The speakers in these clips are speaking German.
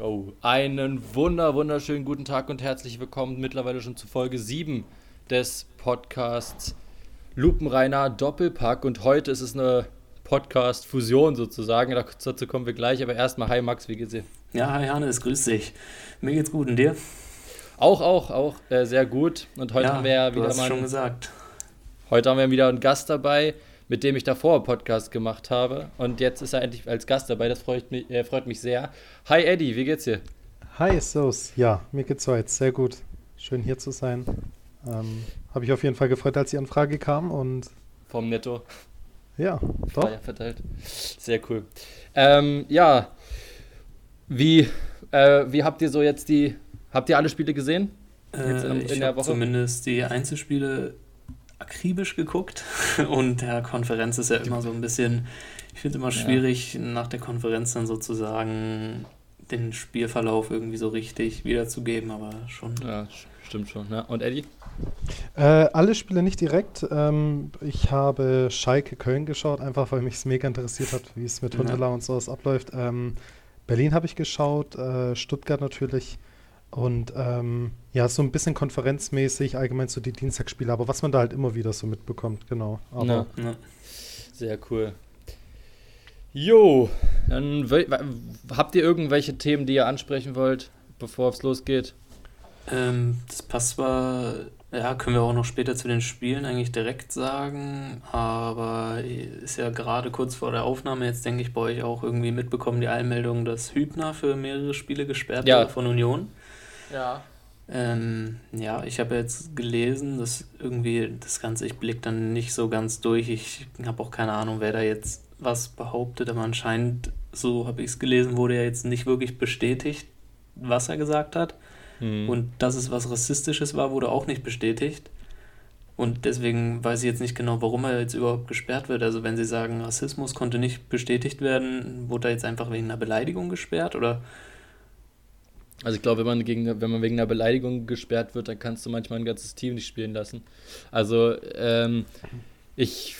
Oh, einen wunder, wunderschönen guten Tag und herzlich willkommen mittlerweile schon zu Folge 7 des Podcasts Lupenreiner Doppelpack. Und heute ist es eine Podcast-Fusion sozusagen. Dazu kommen wir gleich. Aber erstmal, hi Max, wie geht's dir? Ja, hi Hannes, grüß dich. Mir geht's gut und dir? Auch, auch, auch äh, sehr gut. Und heute ja, haben wir ja wieder du hast mal. schon gesagt. Heute haben wir wieder einen Gast dabei, mit dem ich davor einen Podcast gemacht habe. Und jetzt ist er endlich als Gast dabei. Das freut mich, äh, freut mich sehr. Hi Eddie, wie geht's dir? Hi, Sos. Ja, mir geht's heute sehr gut. Schön hier zu sein. Ähm, Habe ich auf jeden Fall gefreut, als die Anfrage kam und Vom Netto. ja, doch. Flyer verteilt. Sehr cool. Ähm, ja, wie, äh, wie habt ihr so jetzt die, habt ihr alle Spiele gesehen? Jetzt in- Äh, in ich der habe Woche? zumindest die Einzelspiele akribisch geguckt und der Konferenz ist ja immer so ein bisschen, ich finde es immer schwierig, nach der Konferenz dann sozusagen den Spielverlauf irgendwie so richtig wiederzugeben, aber schon. Ja, st- stimmt schon. Ne? Und Eddie? Äh, alle Spiele nicht direkt. Ähm, ich habe Schalke Köln geschaut, einfach weil mich es mega interessiert hat, wie es mit Ja. Huntela und sowas abläuft. Ähm, Berlin habe ich geschaut, äh, Stuttgart natürlich. Und ähm, ja, so ein bisschen konferenzmäßig, allgemein so die Dienstagsspiele, aber was man da halt immer wieder so mitbekommt, genau. Aber Ja. Ne? Sehr cool. Jo, dann habt ihr irgendwelche Themen, die ihr ansprechen wollt, bevor es losgeht? Ähm, das passt zwar, ja, können wir auch noch später zu den Spielen eigentlich direkt sagen, aber ist ja gerade kurz vor der Aufnahme jetzt, denke ich, bei euch auch irgendwie mitbekommen, die Einmeldung, dass Hübner für mehrere Spiele gesperrt Ja. wurde von Union. Ja. Ähm, ja, ich habe jetzt gelesen, dass irgendwie das Ganze, ich blicke dann nicht so ganz durch. Ich habe auch keine Ahnung, wer da jetzt was behauptet, aber anscheinend, so habe ich es gelesen, wurde ja jetzt nicht wirklich bestätigt, was er gesagt hat. Hm. Und dass es was Rassistisches war, wurde auch nicht bestätigt. Und deswegen weiß ich jetzt nicht genau, warum er jetzt überhaupt gesperrt wird. Also wenn Sie sagen, Rassismus konnte nicht bestätigt werden, wurde er jetzt einfach wegen einer Beleidigung gesperrt? Oder Also ich glaube, wenn man gegen, wenn man wegen einer Beleidigung gesperrt wird, dann kannst du manchmal ein ganzes Team nicht spielen lassen. Also ähm, ich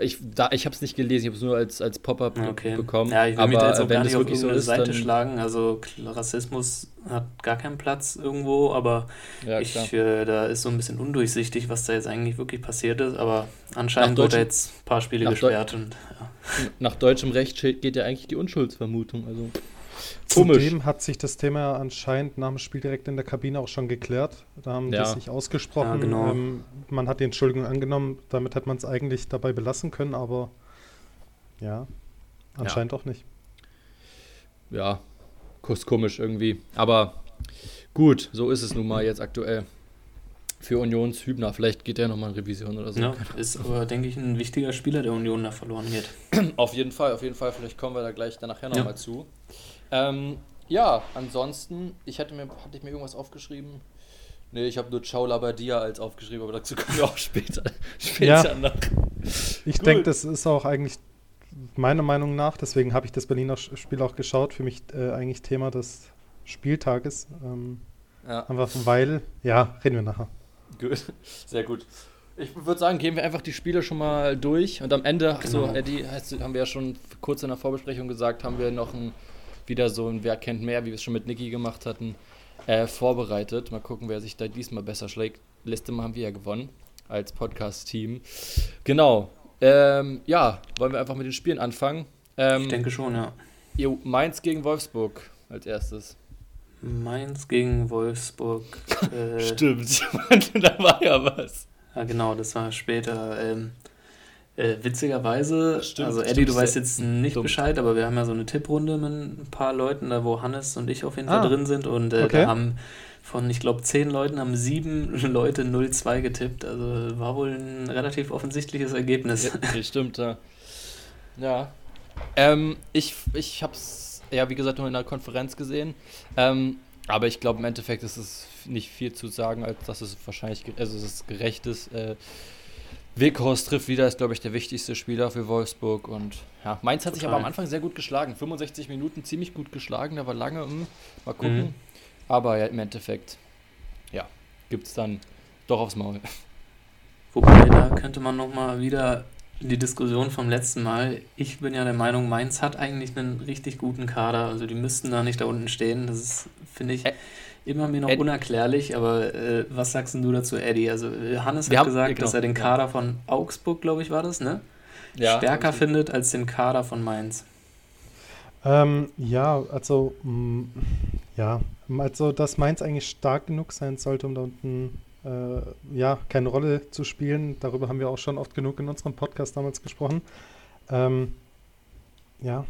ich, da, ich habe es nicht gelesen, ich habe es nur als, als Pop-up okay. bekommen. Ja, ich will aber mich da jetzt auch wenn gar nicht auf wirklich so ist, Seite dann schlagen. Also Rassismus hat gar keinen Platz irgendwo, aber ja ich, äh, da ist so ein bisschen undurchsichtig, was da jetzt eigentlich wirklich passiert ist. Aber anscheinend wurde jetzt ein paar Spiele nach Deu- gesperrt und ja. Nach deutschem Recht geht ja eigentlich die Unschuldsvermutung. Also komisch. Zudem hat sich das Thema anscheinend nach dem Spiel direkt in der Kabine auch schon geklärt. Da haben Ja. die sich ausgesprochen. Ja, genau. ähm, man hat die Entschuldigung angenommen, damit hätte man es eigentlich dabei belassen können, aber ja, anscheinend auch nicht. Ja, kurz komisch irgendwie. Aber gut, so ist es nun mal jetzt aktuell. Für Unions Hübner. Vielleicht geht der nochmal in Revision oder so. ja, ist aber, denke ich, ein wichtiger Spieler, der Union da verloren geht. Auf jeden Fall, auf jeden Fall. Vielleicht kommen wir da gleich dann nachher Ja. nochmal zu. Ähm, ja, ansonsten, ich hatte mir, hatte ich mir irgendwas aufgeschrieben? Nee, ich habe nur Ciao Labadia als aufgeschrieben, aber dazu kommen wir auch später, später Ja. noch. Ich denke, das ist auch eigentlich meiner Meinung nach, deswegen habe ich das Berliner Spiel auch geschaut, für mich äh, eigentlich Thema des Spieltages. Ähm, Ja, einfach weil, ja, reden wir nachher. gut. Sehr gut. Ich würde sagen, gehen wir einfach die Spiele schon mal durch und am Ende, ach so, Genau. Eddie, haben wir ja schon kurz in der Vorbesprechung gesagt, haben wir noch ein, wieder so ein Wer kennt mehr, wie wir es schon mit Niki gemacht hatten, äh, vorbereitet. Mal gucken, wer sich da diesmal besser schlägt. Letztes Mal haben wir ja gewonnen als Podcast-Team. Genau. Ähm, ja, wollen wir einfach mit den Spielen anfangen. Ähm, Ich denke schon, ja. jo, Mainz gegen Wolfsburg als erstes. Mainz gegen Wolfsburg. Äh, Stimmt, da war ja was. Ja, genau, das war später. Ähm, äh, witzigerweise, Stimmt, also Eddie, stimmt, du weißt jetzt nicht dumm. Bescheid, aber wir haben ja so eine Tipprunde mit ein paar Leuten, da wo Hannes und ich auf jeden Fall Ah, drin sind und äh, okay. da haben von, ich glaube, zehn Leuten haben sieben Leute 0-2 getippt. Also war wohl ein relativ offensichtliches Ergebnis. Ja, stimmt, ja. Ja. Ähm, ich, ich hab's, ja, wie gesagt, nur in der Konferenz gesehen. Ähm, aber ich glaube, im Endeffekt ist es nicht viel zu sagen, als dass es wahrscheinlich, also dass es gerecht ist. Äh, Weghorst trifft wieder, ist, glaube ich, der wichtigste Spieler für Wolfsburg. Und ja, Mainz hat sich Total. aber am Anfang sehr gut geschlagen. 65 Minuten ziemlich gut geschlagen, da war lange, hm, mal gucken. Mhm. Aber ja, im Endeffekt, ja, gibt es dann doch aufs Maul. Wobei, da könnte man nochmal wieder die Diskussion vom letzten Mal. Ich bin ja der Meinung, Mainz hat eigentlich einen richtig guten Kader. Also die müssten da nicht da unten stehen. Das ist, finde ich, immer mir noch Ed unerklärlich. Aber äh, was sagst du dazu, Eddie? Also äh, Hannes Wir hat gesagt, genau, dass er den Kader von Augsburg, glaube ich, war das, ne? Ja, Stärker findet als den Kader von Mainz. Ähm, ja, also mh, mm, ja, also dass Mainz eigentlich stark genug sein sollte, um da unten äh, ja, keine Rolle zu spielen. Darüber haben wir auch schon oft genug in unserem Podcast damals gesprochen. Ähm, ja,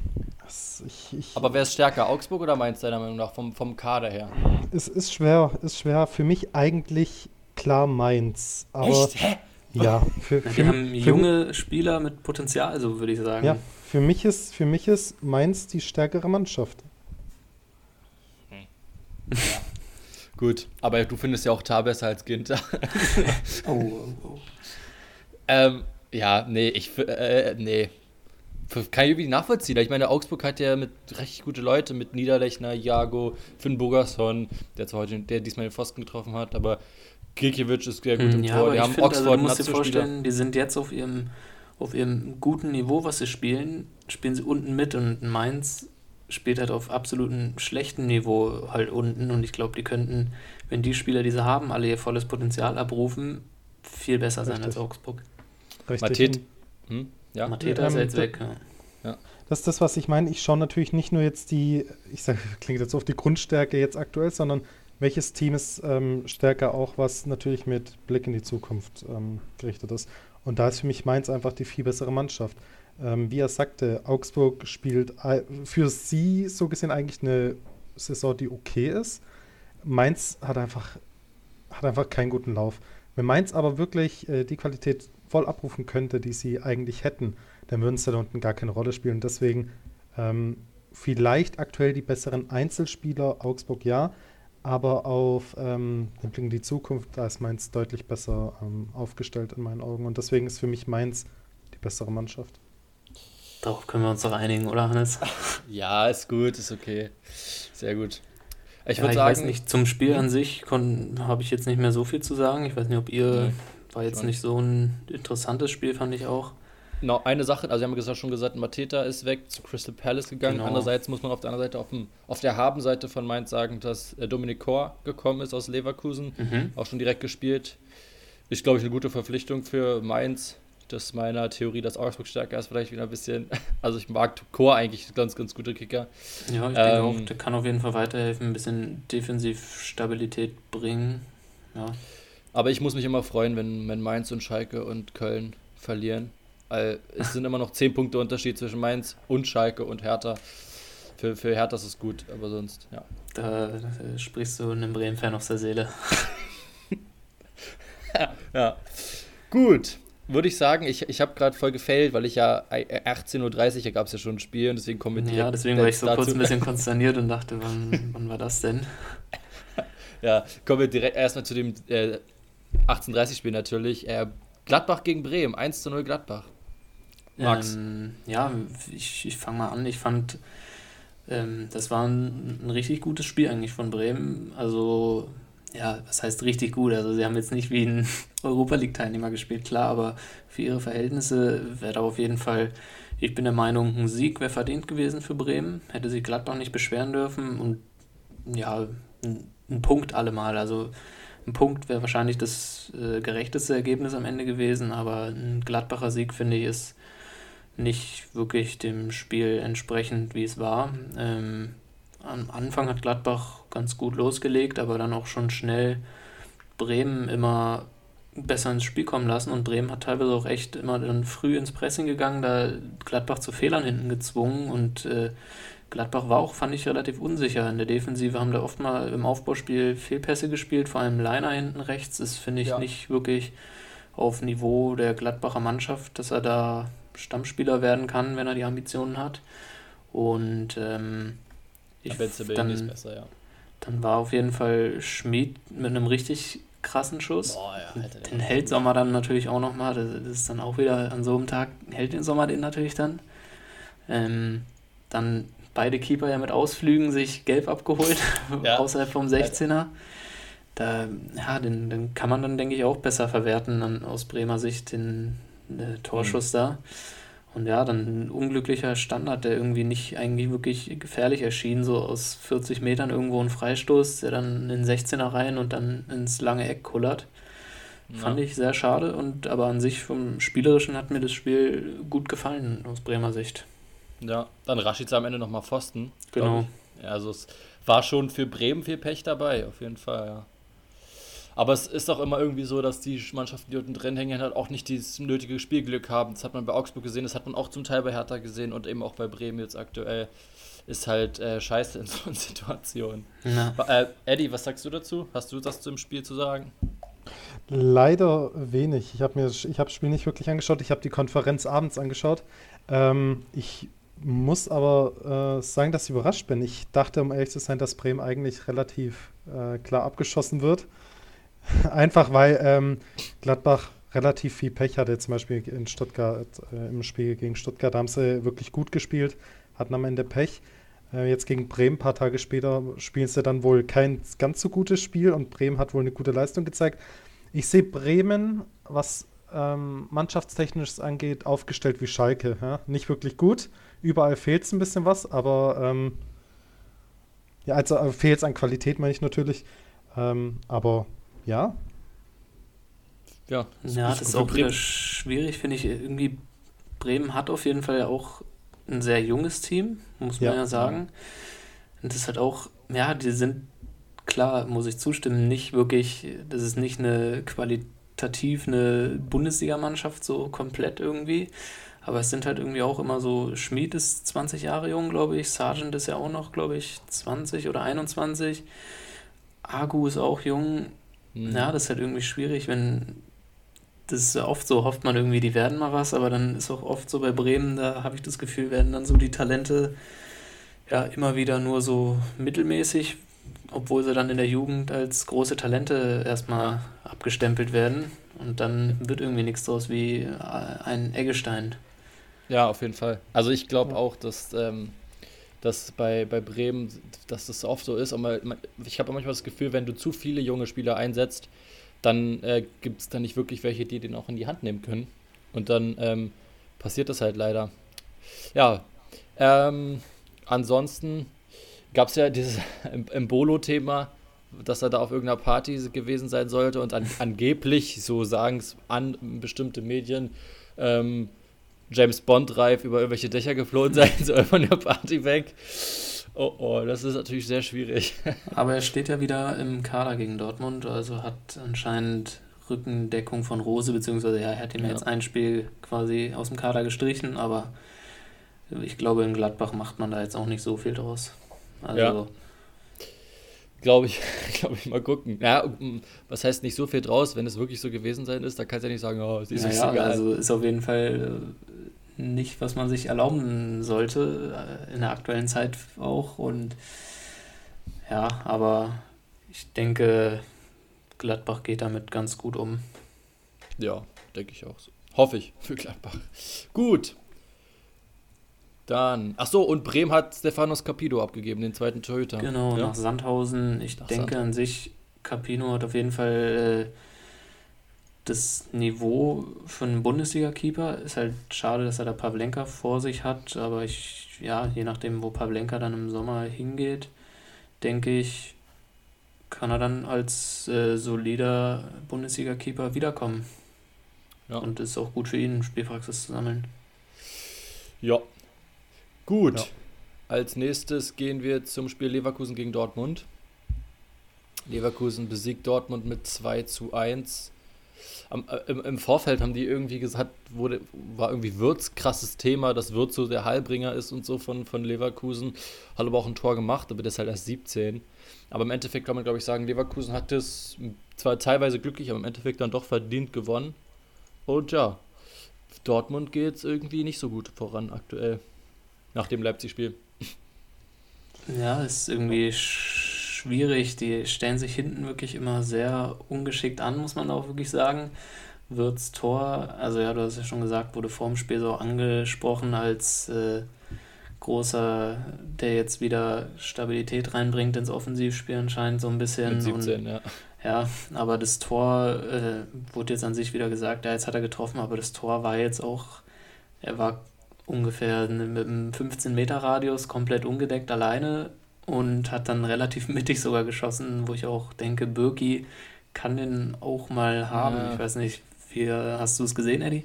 das, ich, ich, Aber wer ist stärker, Augsburg oder Mainz deiner Meinung nach vom, vom Kader her? Es ist schwer, ist schwer. Für mich eigentlich klar Mainz. Aber Echt? Hä? Ja, für, für, wir haben junge Spieler mit Potenzial, also würde ich sagen. Ja, für mich ist, für mich ist Mainz die stärkere Mannschaft. Hm. Ja. Gut, aber du findest ja auch Tar besser als Ginter. oh, oh, oh. Ähm, ja, nee, ich, äh, nee. Kann ich irgendwie nachvollziehen. Ich meine, Augsburg hat ja mit recht gute Leute, mit Niederlechner, Jago, Finn Bogerson, der zwar heute, der diesmal den Pfosten getroffen hat, aber Kirkiewicz ist sehr gut im ja, Tor. Die haben find, Oxford also, du musst dir vorstellen, die sind jetzt auf ihrem, auf ihrem guten Niveau, was sie spielen, spielen sie unten mit und Mainz spielt halt auf absolutem schlechten Niveau halt unten und ich glaube, die könnten, wenn die Spieler, die sie haben, alle ihr volles Potenzial abrufen, viel besser Richtig. sein als Augsburg. Richtig. Matet, hm? Ja. Mateta ist ähm, jetzt weg. Ja. Das ist das, was ich meine. Ich schaue natürlich nicht nur jetzt die, ich sage, klingt jetzt auf die Grundstärke jetzt aktuell, sondern welches Team ist ähm, stärker auch, was natürlich mit Blick in die Zukunft ähm, gerichtet ist. Und da ist für mich Mainz einfach die viel bessere Mannschaft. Ähm, wie er sagte, Augsburg spielt für sie so gesehen eigentlich eine Saison, die okay ist. Mainz hat einfach, hat einfach keinen guten Lauf. Wenn Mainz aber wirklich äh, die Qualität voll abrufen könnte, die sie eigentlich hätten, dann würden sie da unten gar keine Rolle spielen. Deswegen ähm, vielleicht aktuell die besseren Einzelspieler, Augsburg ja, aber auf ähm, den Blick in die Zukunft, da ist Mainz deutlich besser ähm, aufgestellt in meinen Augen. Und deswegen ist für mich Mainz die bessere Mannschaft. Darauf können wir uns doch einigen, oder Hannes? ja, ist gut, ist okay. Sehr gut. Ich ja, würde sagen. Weiß nicht, zum Spiel an sich habe ich jetzt nicht mehr so viel zu sagen. Ich weiß nicht, ob ihr. War jetzt schon. nicht so ein interessantes Spiel, fand ich auch. Noch eine Sache, also wir haben schon gesagt, Mateta ist weg zu Crystal Palace gegangen. Genau. Andererseits muss man auf der anderen Seite, auf, dem, auf der Habenseite von Mainz sagen, dass äh, Dominik Kor gekommen ist aus Leverkusen, mhm. auch schon direkt gespielt. Ist, glaube ich, eine gute Verpflichtung für Mainz dass meiner Theorie, dass Augsburg stärker ist, vielleicht wieder ein bisschen. Also ich mag Chor eigentlich ganz, ganz gute Kicker. Ja, ich ähm, denke auch, der kann auf jeden Fall weiterhelfen, ein bisschen Defensivstabilität bringen. Ja. Aber ich muss mich immer freuen, wenn, wenn Mainz und Schalke und Köln verlieren. Weil es sind immer noch 10 Punkte Unterschied zwischen Mainz und Schalke und Hertha. Für, für Hertha ist es gut, aber sonst, ja. Da, sprichst du einem Bremen-Fan aus der Seele. ja. Gut würde ich sagen, ich, ich habe gerade voll gefailt, weil ich ja 18.30 Uhr, da gab es ja schon ein Spiel und deswegen komme Ja, deswegen war ich so dazu. kurz ein bisschen konsterniert und dachte, wann, wann war das denn? ja, kommen wir direkt erstmal zu dem äh, 18.30-Spiel natürlich. Äh, Gladbach gegen Bremen, 1 zu 0 Gladbach. Max. Ähm, ja, ich, ich fange mal an. Ich fand, ähm, das war ein, ein richtig gutes Spiel eigentlich von Bremen. Also ja, was heißt richtig gut? Also sie haben jetzt nicht wie ein Europa League-Teilnehmer gespielt, klar, aber für ihre Verhältnisse wäre da auf jeden Fall, ich bin der Meinung, ein Sieg wäre verdient gewesen für Bremen. Hätte sich Gladbach nicht beschweren dürfen und ja, ein, ein Punkt allemal. Also ein Punkt wäre wahrscheinlich das äh, gerechteste Ergebnis am Ende gewesen, aber ein Gladbacher Sieg, finde ich, ist nicht wirklich dem Spiel entsprechend, wie es war. Ähm, am Anfang hat Gladbach ganz gut losgelegt, aber dann auch schon schnell Bremen immer besser ins Spiel kommen lassen und Bremen hat teilweise auch echt immer dann früh ins Pressing gegangen, da Gladbach zu Fehlern hinten gezwungen und äh, Gladbach war auch, fand ich, relativ unsicher. In der Defensive haben da oft mal im Aufbauspiel Fehlpässe gespielt, vor allem Leiner hinten rechts. Das finde ich ja. nicht wirklich auf Niveau der Gladbacher Mannschaft, dass er da Stammspieler werden kann, wenn er die Ambitionen hat. Und ähm, ich, dann, besser, ja. Dann war auf jeden Fall Schmid mit einem richtig krassen Schuss. Boah, ja, Alter, den hält Sommer dann natürlich auch nochmal. Das, das ist dann auch wieder an so einem Tag, hält den Sommer den natürlich dann. Ähm, dann beide Keeper ja mit Ausflügen sich gelb abgeholt, ja. außerhalb vom 16er. Da, ja, den, den kann man dann, denke ich, auch besser verwerten dann aus Bremer Sicht, den, der Torschuss mhm. da. Und ja, dann ein unglücklicher Standard, der irgendwie nicht eigentlich wirklich gefährlich erschien, so aus 40 Metern irgendwo ein Freistoß, der dann in den 16er rein und dann ins lange Eck kullert. Ja. Fand ich sehr schade und aber an sich vom Spielerischen hat mir das Spiel gut gefallen aus Bremer Sicht. Ja, dann Rashica am Ende nochmal Pfosten. Genau. Ja, also es war schon für Bremen viel Pech dabei, auf jeden Fall, ja. Aber es ist auch immer irgendwie so, dass die Mannschaften, die unten drin hängen, halt auch nicht dieses nötige Spielglück haben. Das hat man bei Augsburg gesehen, das hat man auch zum Teil bei Hertha gesehen und eben auch bei Bremen jetzt aktuell. Ist halt äh, scheiße in so einer Situation. Äh, Eddie, was sagst du dazu? Hast du das zum Spiel zu sagen? Leider wenig. Ich habe mir ich hab das Spiel nicht wirklich angeschaut. Ich habe die Konferenz abends angeschaut. Ähm, ich muss aber äh, sagen, dass ich überrascht bin. Ich dachte, um ehrlich zu sein, dass Bremen eigentlich relativ äh, klar abgeschossen wird. Einfach weil ähm, Gladbach relativ viel Pech hatte, zum Beispiel in Stuttgart, äh, im Spiel gegen Stuttgart, da haben sie wirklich gut gespielt, hatten am Ende Pech. Äh, jetzt gegen Bremen, ein paar Tage später, spielen sie dann wohl kein ganz so gutes Spiel und Bremen hat wohl eine gute Leistung gezeigt. Ich sehe Bremen, was ähm, mannschaftstechnisch angeht, aufgestellt wie Schalke. Ja? Nicht wirklich gut. Überall fehlt es ein bisschen was, aber ähm, ja, also äh, fehlt es an Qualität, meine ich natürlich. Ähm, aber ja. Ja, das, ja, das ist auch wieder schwierig, finde ich. Irgendwie, Bremen hat auf jeden Fall auch ein sehr junges Team, muss man ja, ja sagen. Und das hat auch, ja, die sind, klar, muss ich zustimmen, nicht wirklich, das ist nicht eine qualitativ eine Bundesligamannschaft so komplett irgendwie. Aber es sind halt irgendwie auch immer so, Schmid ist 20 Jahre jung, glaube ich, Sargent ist ja auch noch, glaube ich, 20 oder 21. Agu ist auch jung Mhm. Ja, das ist halt irgendwie schwierig, wenn das ist oft so, hofft man irgendwie, die werden mal was, aber dann ist auch oft so bei Bremen, da habe ich das Gefühl, werden dann so die Talente ja immer wieder nur so mittelmäßig, obwohl sie dann in der Jugend als große Talente erstmal abgestempelt werden und dann wird irgendwie nichts draus wie ein Eggestein. Ja, auf jeden Fall. Also ich glaube auch, dass ähm, dass bei, bei Bremen, dass das oft so ist. Aber ich habe manchmal das Gefühl, wenn du zu viele junge Spieler einsetzt, dann äh, gibt es da nicht wirklich welche, die den auch in die Hand nehmen können. Und dann ähm, passiert das halt leider. Ja, ähm, ansonsten gab es ja dieses Embolo-Thema, dass er da auf irgendeiner Party gewesen sein sollte und an, angeblich, so sagen es an bestimmte Medien, ähm, James Bond-reif über irgendwelche Dächer geflohen sein soll von der Party weg. Oh, oh, das ist natürlich sehr schwierig. Aber er steht ja wieder im Kader gegen Dortmund, also hat anscheinend Rückendeckung von Rose, beziehungsweise ja, er hat ihm ja. jetzt ein Spiel quasi aus dem Kader gestrichen, aber ich glaube, in Gladbach macht man da jetzt auch nicht so viel draus. Also. Ja. Glaube ich, glaube ich, mal gucken. Ja, was heißt nicht so viel draus, wenn es wirklich so gewesen sein ist, da kannst du ja nicht sagen, oh, es ist naja, egal. Also ist auf jeden Fall nicht, was man sich erlauben sollte, äh, in der aktuellen Zeit auch. Und ja, aber ich denke, Gladbach geht damit ganz gut um. Ja, denke ich auch so. Hoffe ich für Gladbach. Gut. Dann, ach so, und Bremen hat Stefanos Capito abgegeben, den zweiten Torhüter. Genau, ja. nach Sandhausen. Ich nach denke Sandhausen. an sich, Capino hat auf jeden Fall äh, das Niveau für einen Bundesliga-Keeper ist halt schade, dass er da Pavlenka vor sich hat, aber ich, ja, je nachdem, wo Pavlenka dann im Sommer hingeht, denke ich, kann er dann als äh, solider Bundesliga-Keeper wiederkommen. Ja. Und ist auch gut für ihn, Spielpraxis zu sammeln. Ja. Gut. Ja. Als nächstes gehen wir zum Spiel Leverkusen gegen Dortmund. Leverkusen besiegt Dortmund mit 2 zu 1 am, äh, im, im, Vorfeld haben die irgendwie gesagt, wurde, war irgendwie Würz krasses Thema, dass Würz so der Heilbringer ist und so von, von Leverkusen. Hat aber auch ein Tor gemacht, aber der ist halt erst 17. Aber im Endeffekt kann man, glaube ich, sagen, Leverkusen hat das zwar teilweise glücklich, aber im Endeffekt dann doch verdient gewonnen. Und ja, Dortmund geht es irgendwie nicht so gut voran aktuell. Nach dem Leipzig-Spiel. Ja, ist irgendwie schwierig. Die stellen sich hinten wirklich immer sehr ungeschickt an, muss man auch wirklich sagen. Wirtz Tor, also ja, du hast ja schon gesagt, wurde vorm Spiel so angesprochen als äh, großer, der jetzt wieder Stabilität reinbringt ins Offensivspiel anscheinend so ein bisschen. Mit 17, und, ja. Ja, aber das Tor äh, wurde jetzt an sich wieder gesagt, ja, jetzt hat er getroffen, aber das Tor war jetzt auch, er war ungefähr mit einem 15-Meter-Radius komplett ungedeckt alleine und hat dann relativ mittig sogar geschossen, wo ich auch denke, Birki kann den auch mal haben. Ja. Ich weiß nicht, wie hast du es gesehen, Eddie?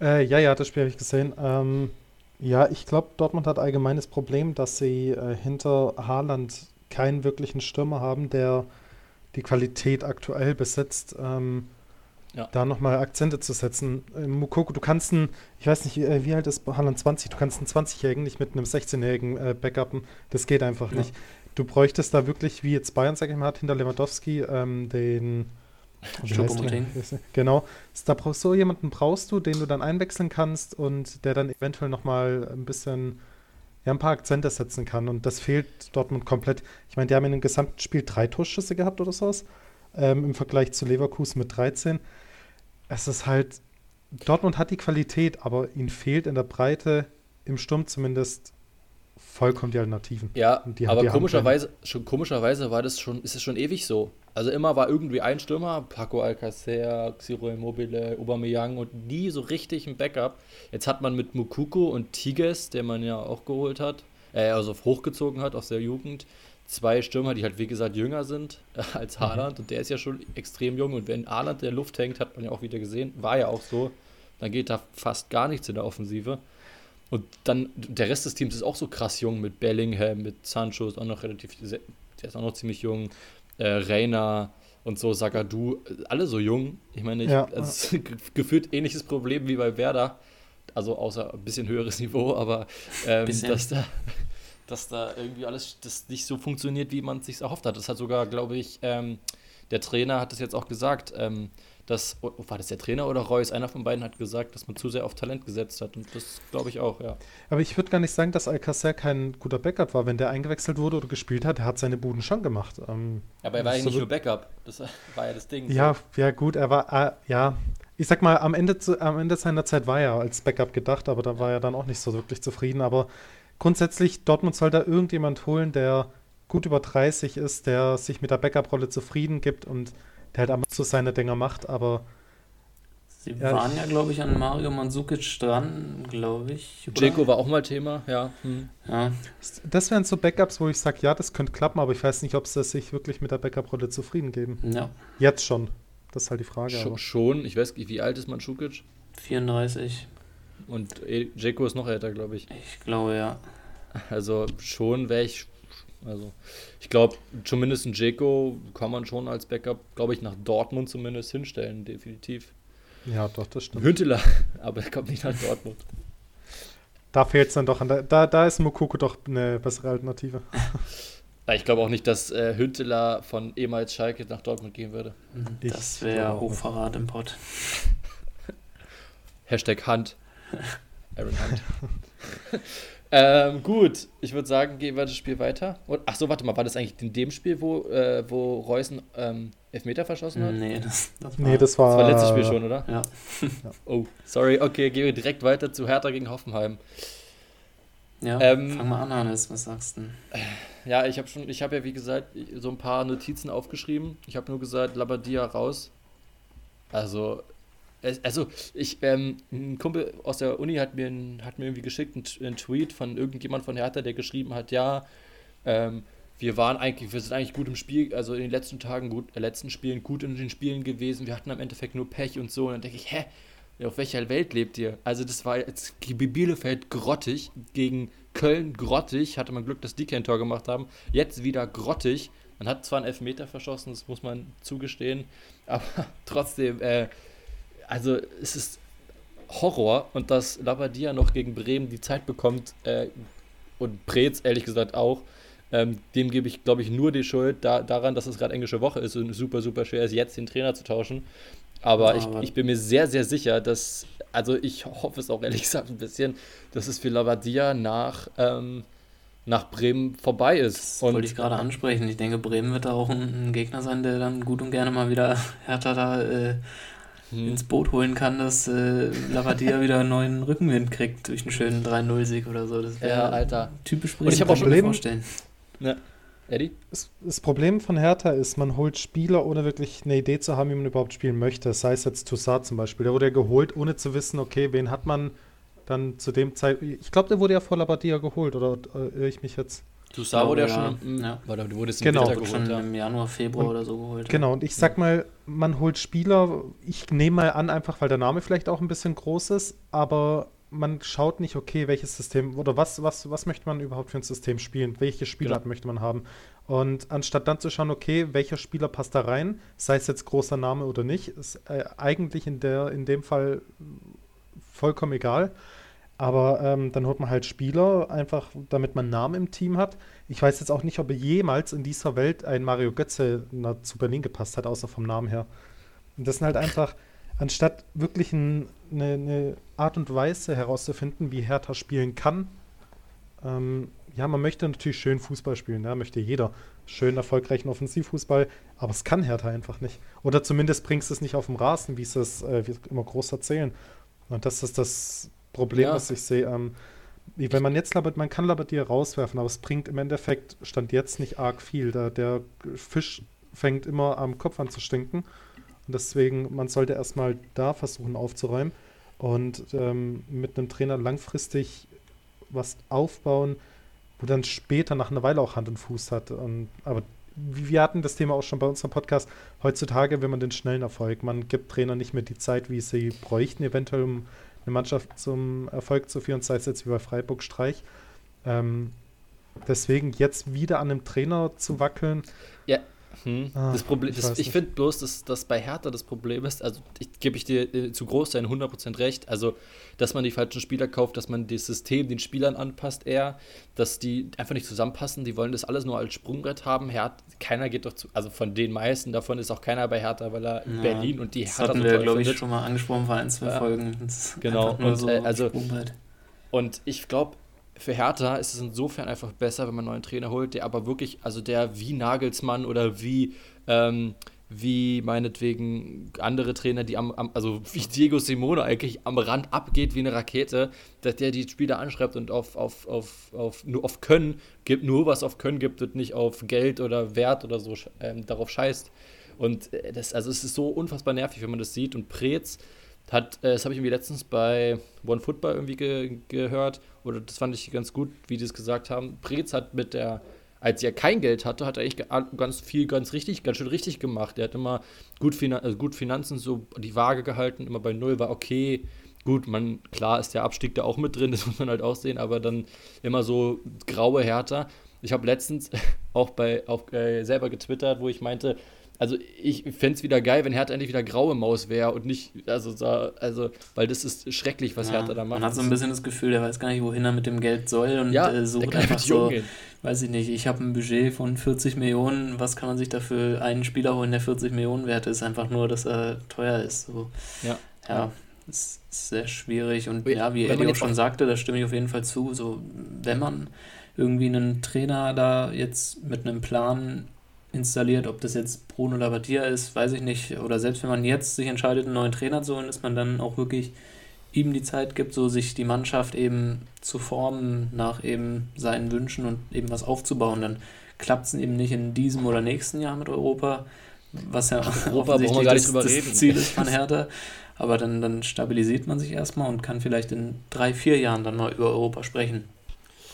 Äh, ja, ja, das Spiel habe ich gesehen. Ähm, ja, ich glaube, Dortmund hat allgemeines Problem, dass sie äh, hinter Haaland keinen wirklichen Stürmer haben, der die Qualität aktuell besitzt, ähm, Ja. da nochmal Akzente zu setzen. Äh, Mukoko, du kannst einen, ich weiß nicht, äh, wie alt ist Haaland 20, du kannst einen 20-Jährigen nicht mit einem 16-Jährigen äh, backuppen. Das geht einfach Ja. nicht. Du bräuchtest da wirklich, wie jetzt Bayern, sag ich mal, hat hinter Lewandowski ähm, den. Genau. Da brauchst so jemanden brauchst du, den du dann einwechseln kannst und der dann eventuell nochmal ein bisschen, ja, ein paar Akzente setzen kann. Und das fehlt Dortmund komplett. Ich meine, die haben in dem gesamten Spiel drei Torschüsse gehabt oder sowas. Ähm, Im Vergleich zu Leverkusen mit 13. Es ist halt, Dortmund hat die Qualität, aber ihnen fehlt in der Breite, im Sturm zumindest, vollkommen die Alternativen. Ja, die aber die komischerweise, schon, komischerweise war das schon, ist es schon ewig so. Also immer war irgendwie ein Stürmer, Paco Alcacer, Xiro Immobile, Aubameyang und nie so richtig ein Backup. Jetzt hat man mit Mukuku und Tiges, der man ja auch geholt hat, äh, also hochgezogen hat aus der Jugend, zwei Stürmer, die halt wie gesagt jünger sind äh, als Haaland und der ist ja schon extrem jung und wenn Haaland in der Luft hängt, hat man ja auch wieder gesehen, war ja auch so, dann geht da fast gar nichts in der Offensive. Und dann, der Rest des Teams ist auch so krass jung mit Bellingham, mit Sancho ist auch noch relativ, der ist auch noch ziemlich jung, äh, Reina und so, Sagadu, alle so jung. Ich meine, ich, Ja. ist gefühlt ähnliches Problem wie bei Werder, also außer ein bisschen höheres Niveau, aber ähm, dass, da, dass da irgendwie alles das nicht so funktioniert, wie man es sich erhofft hat. Das hat sogar, glaube ich, ähm, der Trainer hat das jetzt auch gesagt, ähm, dass, oh, war das der Trainer oder Reus? Einer von beiden hat gesagt, dass man zu sehr auf Talent gesetzt hat. Und das glaube ich auch, ja. Aber ich würde gar nicht sagen, dass Alcacer kein guter Backup war. Wenn der eingewechselt wurde oder gespielt hat, der hat seine Buden schon gemacht. Ähm, Aber er war ja So nicht wir- nur Backup. Das war ja das Ding. ja, ja, gut, er war, äh, ja, ich sag mal, am Ende, zu, am Ende seiner Zeit war er als Backup gedacht, aber da war er dann auch nicht so wirklich zufrieden. Aber grundsätzlich, Dortmund soll da irgendjemand holen, der gut über 30 ist, der sich mit der Backup-Rolle zufrieden gibt und der halt einmal so seine Dinger macht, aber Sie Ja, waren ja, glaube ich, an Mario Mandzukic dran, glaube ich. Jeko war auch mal Thema, ja. Hm. Ja, das wären so Backups, wo ich sage, ja, das könnte klappen, aber ich weiß nicht, ob sie sich wirklich mit der Backup-Rolle zufrieden geben. ja, Jetzt schon. Das ist halt die Frage. Sch Aber. schon, ich weiß nicht, wie alt ist Mandzukic? 34, Und eh, Jeko ist noch älter, glaube ich. ich glaube, ja. Also schon wäre ich. Also, ich glaube, zumindest ein Jeko kann man schon als Backup, glaube ich, nach Dortmund zumindest hinstellen, definitiv. Ja, doch, das stimmt. Hünteler, aber er kommt nicht nach Dortmund. Da fehlt es dann doch an der, da, da ist Mokoko doch eine bessere Alternative. Ich glaube auch nicht, dass äh, Hünteler von ehemals Schalke nach Dortmund gehen würde. Ich Das wäre Hochverrat im Pott. Hashtag Hunt. Aaron Hunt. ähm, gut, ich würde sagen, gehen wir das Spiel weiter. Und, ach so, warte mal, war das eigentlich in dem Spiel, wo, äh, wo Reusen ähm, Elfmeter verschossen hat? Nee, das, das war. Nee, das Das war. war letztes Spiel schon, oder? Ja. Oh, sorry. Okay, gehen wir direkt weiter zu Hertha gegen Hoffenheim. Ja, Ähm, fang mal an, Hannes. Was sagst du? Ja, ich habe schon, ich habe ja wie gesagt so ein paar Notizen aufgeschrieben. Ich habe nur gesagt, Labadia raus. Also, also ich, ähm, ein Kumpel aus der Uni hat mir, ein, hat mir irgendwie geschickt einen, einen Tweet von irgendjemand von Hertha, der geschrieben hat, ja, ähm, wir waren eigentlich, wir sind eigentlich gut im Spiel, also in den letzten Tagen gut, äh, letzten Spielen gut in den Spielen gewesen. Wir hatten am Endeffekt nur Pech und so. Und dann denke ich, hä? Auf welcher Welt lebt ihr? Also das war jetzt Bielefeld grottig, gegen Köln grottig, hatte man Glück, dass die kein Tor gemacht haben. Jetzt wieder grottig. Man hat zwar einen Elfmeter verschossen, das muss man zugestehen, aber trotzdem, äh, also es ist Horror und dass Labadia noch gegen Bremen die Zeit bekommt äh, und Preetz ehrlich gesagt auch, ähm, dem gebe ich, glaube ich, nur die Schuld da, daran, dass es gerade englische Woche ist und super, super schwer ist, jetzt den Trainer zu tauschen. Aber, Ja, ich, ich bin mir sehr, sehr sicher, dass, also ich hoffe es auch ehrlich gesagt ein bisschen, dass es für Labadia nach, ähm, nach Bremen vorbei ist. Das wollte ich gerade ansprechen. Ich denke, Bremen wird da auch ein, ein Gegner sein, der dann gut und gerne mal wieder Hertha da äh, hm. ins Boot holen kann, dass äh, Lavadia wieder einen neuen Rückenwind kriegt durch einen schönen 3-0-Sieg oder so. Das wäre ja, Alter. typisch Bremen. Und ich habe auch schon Problem, vorstellen. Ja. Eddie? Das, das, Problem von Hertha ist, man holt Spieler, ohne wirklich eine Idee zu haben, wie man überhaupt spielen möchte. Sei es jetzt Toussaint zum Beispiel. Der wurde ja geholt, ohne zu wissen, okay, wen hat man dann zu dem Zeitpunkt. Ich glaube, der wurde ja vor Labadia geholt, oder äh, irre ich mich jetzt? Toussaint wurde ja, schon im, ja. Oder wurde es genau. geholt, schon ja. im Januar, Februar und, oder so geholt. Genau, und ich sag mal, man holt Spieler, ich nehme mal an, einfach weil der Name vielleicht auch ein bisschen groß ist, aber man schaut nicht, okay, welches System oder was, was, was möchte man überhaupt für ein System spielen, welche Spielart genau. möchte man haben. Und anstatt dann zu schauen, okay, welcher Spieler passt da rein, sei es jetzt großer Name oder nicht, ist äh, eigentlich in, der, in dem Fall vollkommen egal. Aber ähm, dann holt man halt Spieler, einfach damit man Namen im Team hat. Ich weiß jetzt auch nicht, ob jemals in dieser Welt ein Mario Götze zu Berlin gepasst hat, außer vom Namen her. Und das sind halt einfach, anstatt wirklich ein, eine, eine, Art und Weise herauszufinden, wie Hertha spielen kann, ähm, ja, man möchte natürlich schön Fußball spielen, ja, möchte jeder. Schön erfolgreichen Offensivfußball, aber es kann Hertha einfach nicht. Oder zumindest bringst du es nicht auf dem Rasen, wie es äh, immer groß erzählen. Und das ist das Problem, ja. was ich sehe. Ähm, wenn man jetzt labert, man kann Labadier rauswerfen, aber es bringt im Endeffekt, stand jetzt nicht arg viel. Da der Fisch fängt immer am Kopf an zu stinken. Und deswegen, man sollte erstmal da versuchen aufzuräumen und ähm, mit einem Trainer langfristig was aufbauen, wo dann später nach einer Weile auch Hand und Fuß hat. Und, aber wir hatten das Thema auch schon bei unserem Podcast. Heutzutage will man den schnellen Erfolg. Man gibt Trainer nicht mehr die Zeit, wie sie bräuchten, eventuell um eine Mannschaft zum Erfolg zu führen, sei es jetzt wie bei Freiburg Streich. Ähm, deswegen jetzt wieder an einem Trainer zu wackeln. Ja, hm. Ah, das Problem, ich, das, ich finde bloß, dass das bei Hertha das Problem ist, also ich, gebe ich dir äh, zu Großteil 100% recht, also dass man die falschen Spieler kauft, dass man das System den Spielern anpasst eher, dass die einfach nicht zusammenpassen, die wollen das alles nur als Sprungbrett haben. Hertha, keiner geht doch zu, also von den meisten davon ist auch keiner bei Hertha, weil er ja, Berlin und die das Hertha hatten wir, glaube ich, schon mal angesprochen vor ein, zwei ja, Folgen. Genau, und, so äh, also, und ich glaube, für Hertha ist es insofern einfach besser, wenn man einen neuen Trainer holt, der aber wirklich, also der wie Nagelsmann oder wie, ähm, wie meinetwegen andere Trainer, die am, am, also wie Diego Simone eigentlich am Rand abgeht wie eine Rakete, dass der die Spieler anschreibt und auf, auf, auf, auf, nur auf Können gibt, nur was auf Können gibt und nicht auf Geld oder Wert oder so ähm, darauf scheißt. Und äh, das, also es ist so unfassbar nervig, wenn man das sieht. Und Preetz, hat, äh, das habe ich irgendwie letztens bei One Football irgendwie ge gehört, oder das fand ich ganz gut, wie die es gesagt haben. Preetz hat mit der, als er kein Geld hatte, hat er echt ganz viel, ganz richtig, ganz schön richtig gemacht. Er hat immer gut, Finan also gut Finanzen so die Waage gehalten, immer bei Null war okay. Gut, man, klar ist der Abstieg da auch mit drin, das muss man halt auch sehen, aber dann immer so graue Härter. Ich habe letztens auch bei auch äh, selber getwittert, wo ich meinte, also ich fände es wieder geil, wenn Hertha endlich wieder graue Maus wäre und nicht, also, also, weil das ist schrecklich, was ja, Hertha da macht. Man hat so ein bisschen das Gefühl, der weiß gar nicht, wohin er mit dem Geld soll und ja, äh, sucht einfach so, weiß ich nicht, ich habe ein Budget von 40 Millionen, was kann man sich dafür einen Spieler holen, der 40 Millionen wert ist, einfach nur, dass er teuer ist. So. Ja. Ja, ist sehr schwierig und ja, wie Eddie auch schon sagte, da stimme ich auf jeden Fall zu, so, wenn man irgendwie einen Trainer da jetzt mit einem Plan installiert. Ob das jetzt Bruno Labbadia ist, weiß ich nicht. Oder selbst wenn man jetzt sich entscheidet, einen neuen Trainer zu holen, dass man dann auch wirklich ihm die Zeit gibt, so sich die Mannschaft eben zu formen nach eben seinen Wünschen und eben was aufzubauen. Dann klappt es eben nicht in diesem oder nächsten Jahr mit Europa, was ja Europa offensichtlich das, das Ziel ist von Hertha. Aber dann, dann stabilisiert man sich erstmal und kann vielleicht in drei, vier Jahren dann mal über Europa sprechen.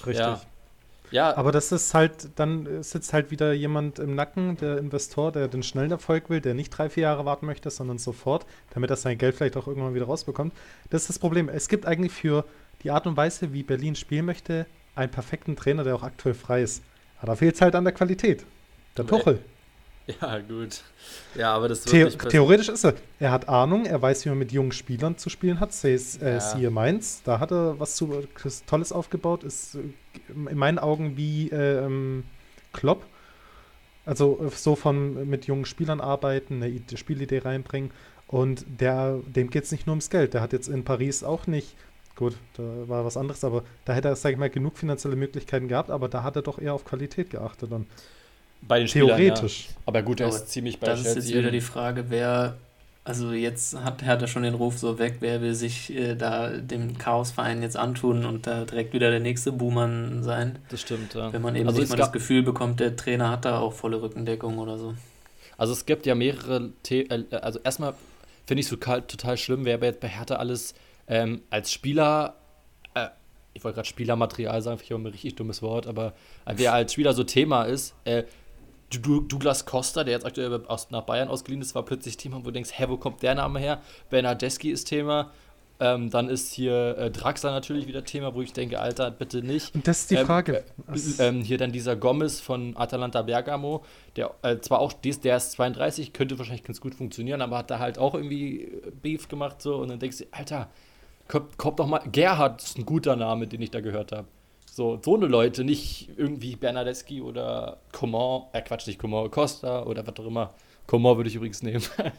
Richtig. Ja. Ja. Aber das ist halt, dann sitzt halt wieder jemand im Nacken, der Investor, der den schnellen Erfolg will, der nicht drei, vier Jahre warten möchte, sondern sofort, damit er sein Geld vielleicht auch irgendwann wieder rausbekommt. Das ist das Problem. Es gibt eigentlich für die Art und Weise, wie Berlin spielen möchte, einen perfekten Trainer, der auch aktuell frei ist. Aber da fehlt es halt an der Qualität. Der Tuchel. Ja, gut. Ja, aber das The Theoretisch ist er. Er hat Ahnung, er weiß, wie man mit jungen Spielern zu spielen hat. Es äh, ja. siehe Mainz, da hat er was zu, Tolles aufgebaut. Ist äh, in meinen Augen wie äh, ähm, Klopp. Also äh, so von mit jungen Spielern arbeiten, eine Spielidee reinbringen. Und der, dem geht es nicht nur ums Geld. Der hat jetzt in Paris auch nicht, gut, da war was anderes, aber da hätte er, sage ich mal, genug finanzielle Möglichkeiten gehabt, aber da hat er doch eher auf Qualität geachtet. Und bei den Theoretisch. Spielern, ja. Aber gut, er ist ziemlich bei Das Chelsea ist jetzt wieder die Frage, wer Also jetzt hat Hertha schon den Ruf so weg, wer will sich äh, da dem Chaosverein jetzt antun und da direkt wieder der nächste Boomer sein. Das stimmt, ja. Wenn man eben Also nicht mal das Gefühl bekommt, der Trainer hat da auch volle Rückendeckung oder so. Also es gibt ja mehrere The äh, also erstmal finde ich es total, total schlimm, wer jetzt bei Hertha alles ähm, als Spieler, äh, ich wollte gerade Spielermaterial sagen, ich auch ein richtig dummes Wort, aber wer als Spieler so Thema ist, äh, Douglas Costa, der jetzt aktuell nach Bayern ausgeliehen ist, war plötzlich Thema, wo du denkst, hä, wo kommt der Name her? Bernardeschi ist Thema. Ähm, dann ist hier äh, Draxler natürlich wieder Thema, wo ich denke, Alter, bitte nicht. Und das ist die Ähm, Frage. äh, Ähm, hier dann dieser Gomez von Atalanta Bergamo, der äh, zwar auch, der ist, der ist 32, könnte wahrscheinlich ganz gut funktionieren, aber hat da halt auch irgendwie äh, Beef gemacht so und dann denkst du, Alter, kommt, kommt doch mal, Gerhard ist ein guter Name, den ich da gehört habe. So, so eine Leute, nicht irgendwie Bernardeschi oder Coman, äh Quatsch, nicht Coman, Costa oder was auch immer. Coman würde ich übrigens nehmen.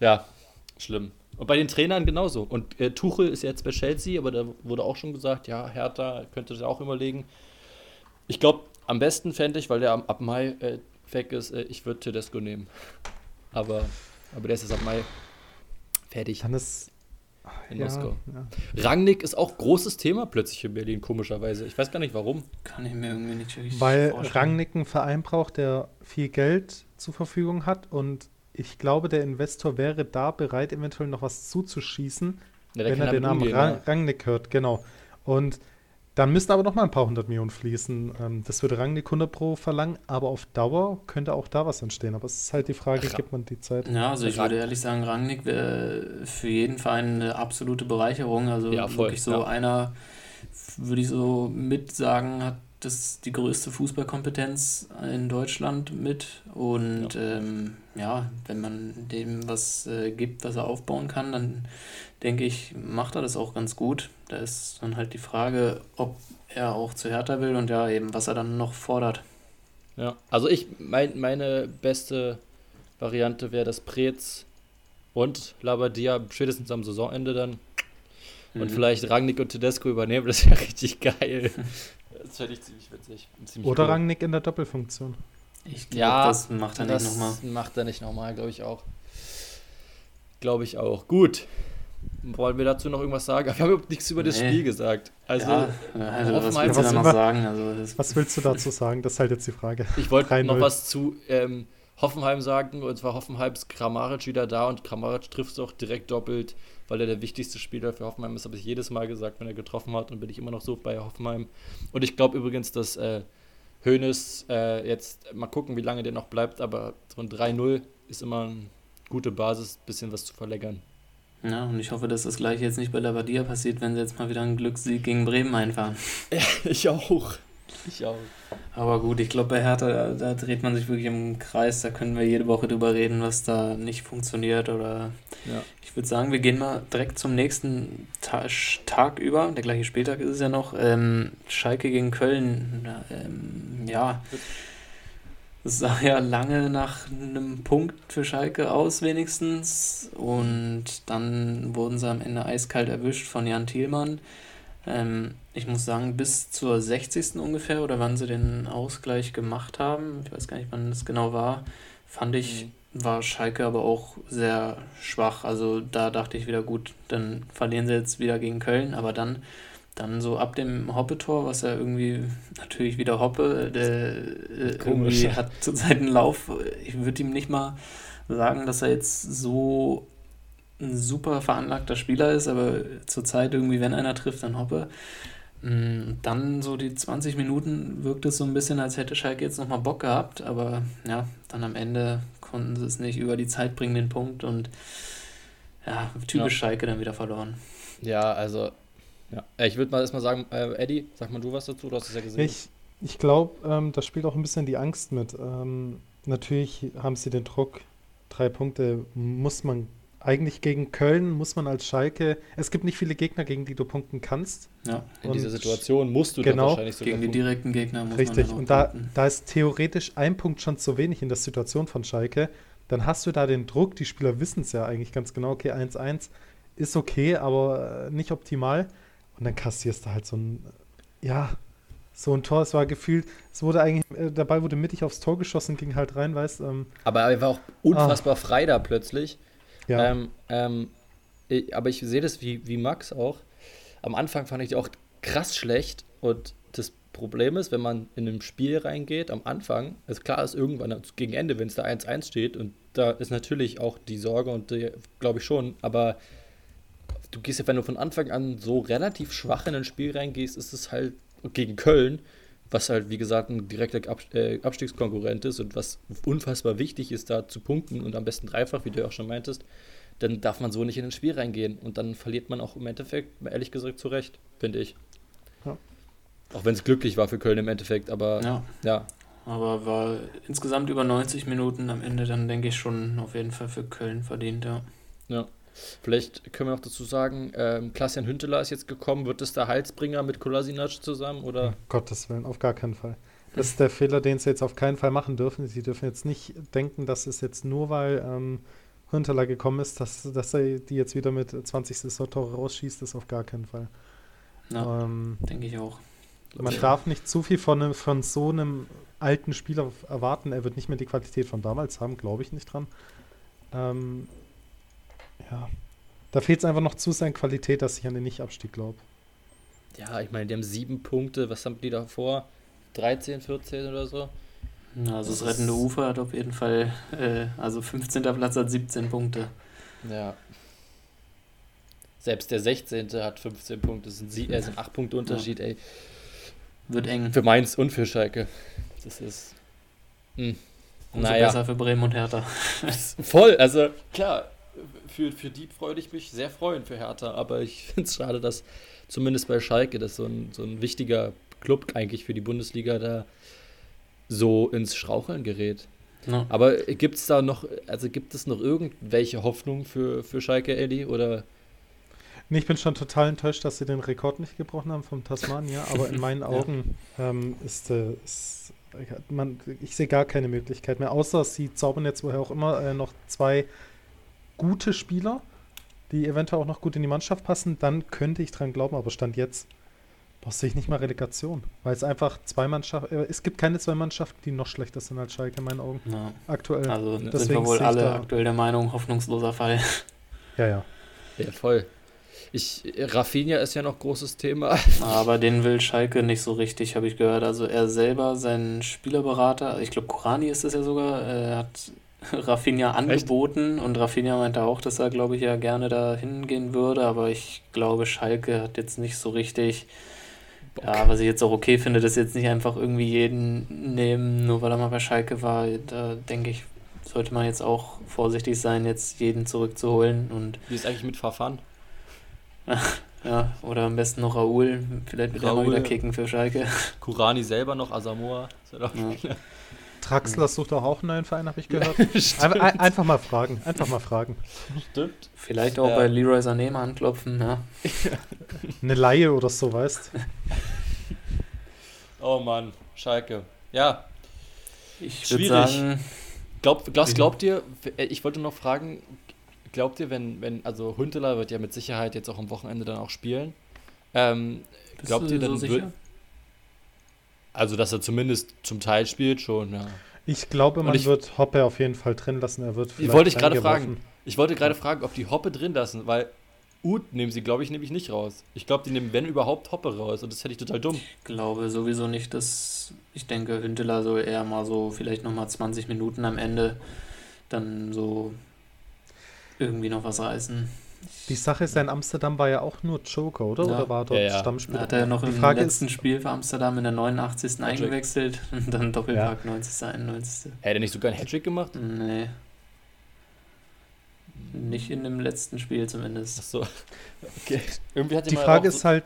ja, schlimm. Und bei den Trainern genauso. Und äh, Tuchel ist jetzt bei Chelsea, aber da wurde auch schon gesagt, ja, Hertha könnte sich auch überlegen. Ich glaube, am besten fände ich, weil der ab Mai äh, weg ist, äh, ich würde Tedesco nehmen. Aber, aber der ist jetzt ab Mai fertig Dann ist. In ja, Moskau. ja. Rangnick ist auch großes Thema plötzlich in Berlin, komischerweise. Ich weiß gar nicht warum. Kann ich mir irgendwie nicht wirklich Weil vorstellen. Rangnick einen Verein braucht, der viel Geld zur Verfügung hat und ich glaube, der Investor wäre da bereit, eventuell noch was zuzuschießen, Ja, wenn er den Namen umgehen, Ra ne? Rangnick hört, genau. Und dann müssten aber noch mal ein paar hundert Millionen fließen. Ähm, das würde Rangnick 100 Pro verlangen, aber auf Dauer könnte auch da was entstehen. Aber es ist halt die Frage, Ra- gibt man die Zeit? Ja, also ich würde ehrlich sagen, Rangnick wäre für jeden Verein eine absolute Bereicherung. Also Ja, voll, wirklich so ja. einer, würde ich so mit sagen, hat das die größte Fußballkompetenz in Deutschland mit. Und ja, ähm, ja wenn man dem was äh, gibt, was er aufbauen kann, dann denke ich, macht er das auch ganz gut. Da ist dann halt die Frage, ob er auch zu Hertha will und ja, eben, was er dann noch fordert. Ja, also ich, mein, meine beste Variante wäre das Prez und Labadia spätestens am Saisonende dann. Und Mhm. vielleicht Rangnick und Tedesco übernehmen, das wäre richtig geil. Das fände ich ziemlich witzig. ziemlich Oder cool. Rangnick in der Doppelfunktion. Ich glaube, Ja, das macht er nicht das nochmal. macht er nicht nochmal, glaube ich auch. Glaube ich auch. Gut. Wollen wir dazu noch irgendwas sagen? Wir haben überhaupt nichts über das Nee. Spiel gesagt. Also, ja, also was Hoffenheim- willst du da Was- noch was- sagen? Also das, Was willst du dazu sagen? Das ist halt jetzt die Frage. ich wollte 3-0. noch was zu ähm, Hoffenheim sagen. Und zwar Hoffenheims Kramaric wieder da und Kramaric trifft es auch direkt doppelt, weil er der wichtigste Spieler für Hoffenheim ist. Habe ich jedes Mal gesagt, wenn er getroffen hat. Und bin ich immer noch so bei Hoffenheim. Und ich glaube übrigens, dass äh, Hoeneß äh, jetzt mal gucken, wie lange der noch bleibt. Aber so ein 3-0 ist immer eine gute Basis, bisschen was zu verlängern. Ja, und ich hoffe, dass das gleiche jetzt nicht bei Labadia passiert, wenn sie jetzt mal wieder einen Glückssieg gegen Bremen einfahren. Ich auch. Ich auch. Aber gut, ich glaube, bei Hertha, da, da dreht man sich wirklich im Kreis. Da können wir jede Woche drüber reden, was da nicht funktioniert. Oder Ja. ich würde sagen, wir gehen mal direkt zum nächsten Ta Tag über. Der gleiche Spieltag ist es ja noch. Ähm, Schalke gegen Köln. Ähm, ja, es sah ja lange nach einem Punkt für Schalke aus, wenigstens. Und dann wurden sie am Ende eiskalt erwischt von Jan Thielmann. Ähm, ich muss sagen, bis zur 60. ungefähr oder wann sie den Ausgleich gemacht haben, ich weiß gar nicht, wann das genau war, fand ich, war Schalke aber auch sehr schwach. Also da dachte ich wieder, gut, dann verlieren sie jetzt wieder gegen Köln, aber dann, dann so ab dem Hoppe-Tor, was ja irgendwie natürlich wieder Hoppe, der äh, Komisch. irgendwie hat zurzeit einen Lauf. Ich würde ihm nicht mal sagen, dass er jetzt so ein super veranlagter Spieler ist, aber zurzeit irgendwie, wenn einer trifft, dann Hoppe. Mm, Dann so die 20 Minuten wirkt es so ein bisschen, als hätte Schalke jetzt nochmal Bock gehabt, aber ja, dann am Ende konnten sie es nicht über die Zeit bringen, den Punkt und ja, typisch Schalke dann wieder verloren. Ja, also, ja. Äh, Ich würde mal erstmal sagen, äh, Eddie, sag mal du was dazu, du hast es ja gesehen. Ich, ich glaube, ähm, da spielt auch ein bisschen die Angst mit. Ähm, natürlich haben sie den Druck, drei Punkte muss man eigentlich gegen Köln, muss man als Schalke, es gibt nicht viele Gegner, gegen die du punkten kannst. Ja, In dieser und- Situation musst du dann Genau. wahrscheinlich sogar gegen die direkten Gegner muss Richtig, man dann auch und da, punkten. da ist theoretisch ein Punkt schon zu wenig in der Situation von Schalke. Dann hast du da den Druck, die Spieler wissen es ja eigentlich ganz genau, okay, 1-1 ist okay, aber äh, nicht optimal. Und dann kassierst du halt so ein, ja, so ein Tor. Es war gefühlt, es wurde eigentlich, äh, der Ball wurde mittig aufs Tor geschossen, ging halt rein, weißt du. Ähm, aber er war auch unfassbar ah. frei da plötzlich. Ja. Ähm, ähm, ich, aber ich sehe das wie, wie Max auch. Am Anfang fand ich die auch krass schlecht und das Problem ist, wenn man in ein Spiel reingeht, am Anfang, ist klar, ist irgendwann gegen Ende, wenn es da 1-1 steht, und da ist natürlich auch die Sorge und glaube ich schon, aber du gehst ja, wenn du von Anfang an so relativ schwach in ein Spiel reingehst, ist es halt gegen Köln, was halt, wie gesagt, ein direkter äh, Abstiegskonkurrent ist und was unfassbar wichtig ist, da zu punkten und am besten dreifach, wie du ja auch schon meintest, dann darf man so nicht in ein Spiel reingehen und dann verliert man auch im Endeffekt, ehrlich gesagt, zu Recht, finde ich. Ja. Auch wenn es glücklich war für Köln im Endeffekt, aber ja. ja. Aber war insgesamt über 90 Minuten am Ende dann, denke ich, schon auf jeden Fall für Köln verdient, ja. Ja. Vielleicht können wir noch dazu sagen, ähm, Klaas-Jan Hünteler ist jetzt gekommen. Wird es der Halsbringer mit Kolasinac zusammen? Oder? Um Gottes Willen, auf gar keinen Fall. Das ist der Fehler, den sie jetzt auf keinen Fall machen dürfen. Sie dürfen jetzt nicht denken, dass es jetzt nur, weil ähm, Hünteler gekommen ist, dass, dass er die jetzt wieder mit 20 Saisontore rausschießt, ist auf gar keinen Fall. Ja, ähm, denke ich auch. Man darf nicht zu viel von, einem, von so einem alten Spieler erwarten. Er wird nicht mehr die Qualität von damals haben, glaube ich nicht dran. Ähm, ja, da fehlt es einfach noch zu seiner Qualität, dass ich an den Nicht-Abstieg glaube. Ja, ich meine, die haben sieben Punkte. Was haben die davor? 13, 14 oder so? Also das, das rettende Ufer hat auf jeden Fall, äh, also 15. Platz hat 17 Punkte. Ja. Selbst der 16. hat 15 Punkte. Das sind, sie, äh, sind 8 Punkte Unterschied, ja. ey. Wird eng. Für Mainz und für Schalke. Das ist. Mh. Hm. Umso naja. besser für Bremen und Hertha. Voll, also klar, für, für die freue ich mich sehr freuen für Hertha, aber ich finde es schade, dass zumindest bei Schalke, das so ein, so ein wichtiger Club eigentlich für die Bundesliga da so ins Schraucheln gerät. Ja. Aber gibt es da noch, also gibt es noch irgendwelche Hoffnung für, für Schalke, Eddie? Oder? Nee, ich bin schon total enttäuscht, dass sie den Rekord nicht gebrochen haben vom Tasmania, aber in meinen Augen ja. ähm, ist, äh, ist man, ich sehe gar keine Möglichkeit mehr, außer sie zaubern jetzt woher auch immer äh, noch zwei gute Spieler, die eventuell auch noch gut in die Mannschaft passen, dann könnte ich dran glauben, aber Stand jetzt sehe ich nicht mal Relegation, weil es einfach zwei Mannschaften, äh, es gibt keine zwei Mannschaften, die noch schlechter sind als Schalke in meinen Augen. Ja. Aktuell. Also Deswegen sind wir wohl alle aktuell der Meinung, hoffnungsloser Fall. Ja, ja. Ja, voll. Ich, Rafinha ist ja noch großes Thema. Aber den will Schalke nicht so richtig, habe ich gehört. Also er selber, sein Spielerberater, ich glaube Kurani ist das ja sogar, er hat Rafinha angeboten Echt? und Rafinha meinte auch, dass er, glaube ich, ja gerne da hingehen würde, aber ich glaube, Schalke hat jetzt nicht so richtig. Bock. Ja, was ich jetzt auch okay finde, dass jetzt nicht einfach irgendwie jeden nehmen, nur weil er mal bei Schalke war. Da denke ich, sollte man jetzt auch vorsichtig sein, jetzt jeden zurückzuholen. Und Wie ist eigentlich mit Verfahren? ja, oder am besten noch Raoul. Vielleicht wird er mal wieder kicken für Schalke. Kurani selber noch, Asamoah. Ja. Traxler sucht doch auch einen neuen Verein, habe ich gehört. Ein, ein, einfach mal fragen, einfach mal fragen. Stimmt. Vielleicht auch ja. bei Leroy Sané mal anklopfen, ja. Eine Laie oder so, weißt Oh Mann, Schalke. Ja. Ich würde sagen. Glaub, glaubst, glaubt ihr, äh, ich wollte noch fragen, glaubt ihr, wenn, wenn, also Hunteler wird ja mit Sicherheit jetzt auch am Wochenende dann auch spielen. Ähm, glaubt ihr, dann so wird, also, dass er zumindest zum Teil spielt, schon, ja. Ich glaube, man ich, wird Hoppe auf jeden Fall drin lassen. Er wird ich wollte ich gerade fragen. Ich wollte gerade fragen, ob die Hoppe drin lassen, weil Ut nehmen sie, glaube ich, nämlich nicht raus. Ich glaube, die nehmen, wenn überhaupt, Hoppe raus. Und das hätte ich total dumm. Ich glaube sowieso nicht, dass. Ich denke, Hünteler soll eher mal so vielleicht nochmal 20 Minuten am Ende dann so irgendwie noch was reißen. Die Sache ist ja, in Amsterdam war ja auch nur Joker, oder? Ja. Oder war dort ja, ja. Stammspieler? Hat er noch im letzten ist, Spiel für Amsterdam in der 89. Patrick. eingewechselt und dann Doppelpack ja. 90. 91. Hätte er nicht sogar einen Hattrick gemacht? Nee. Nicht in dem letzten Spiel zumindest. Ach so. Okay. Irgendwie hat Die Frage ist so halt.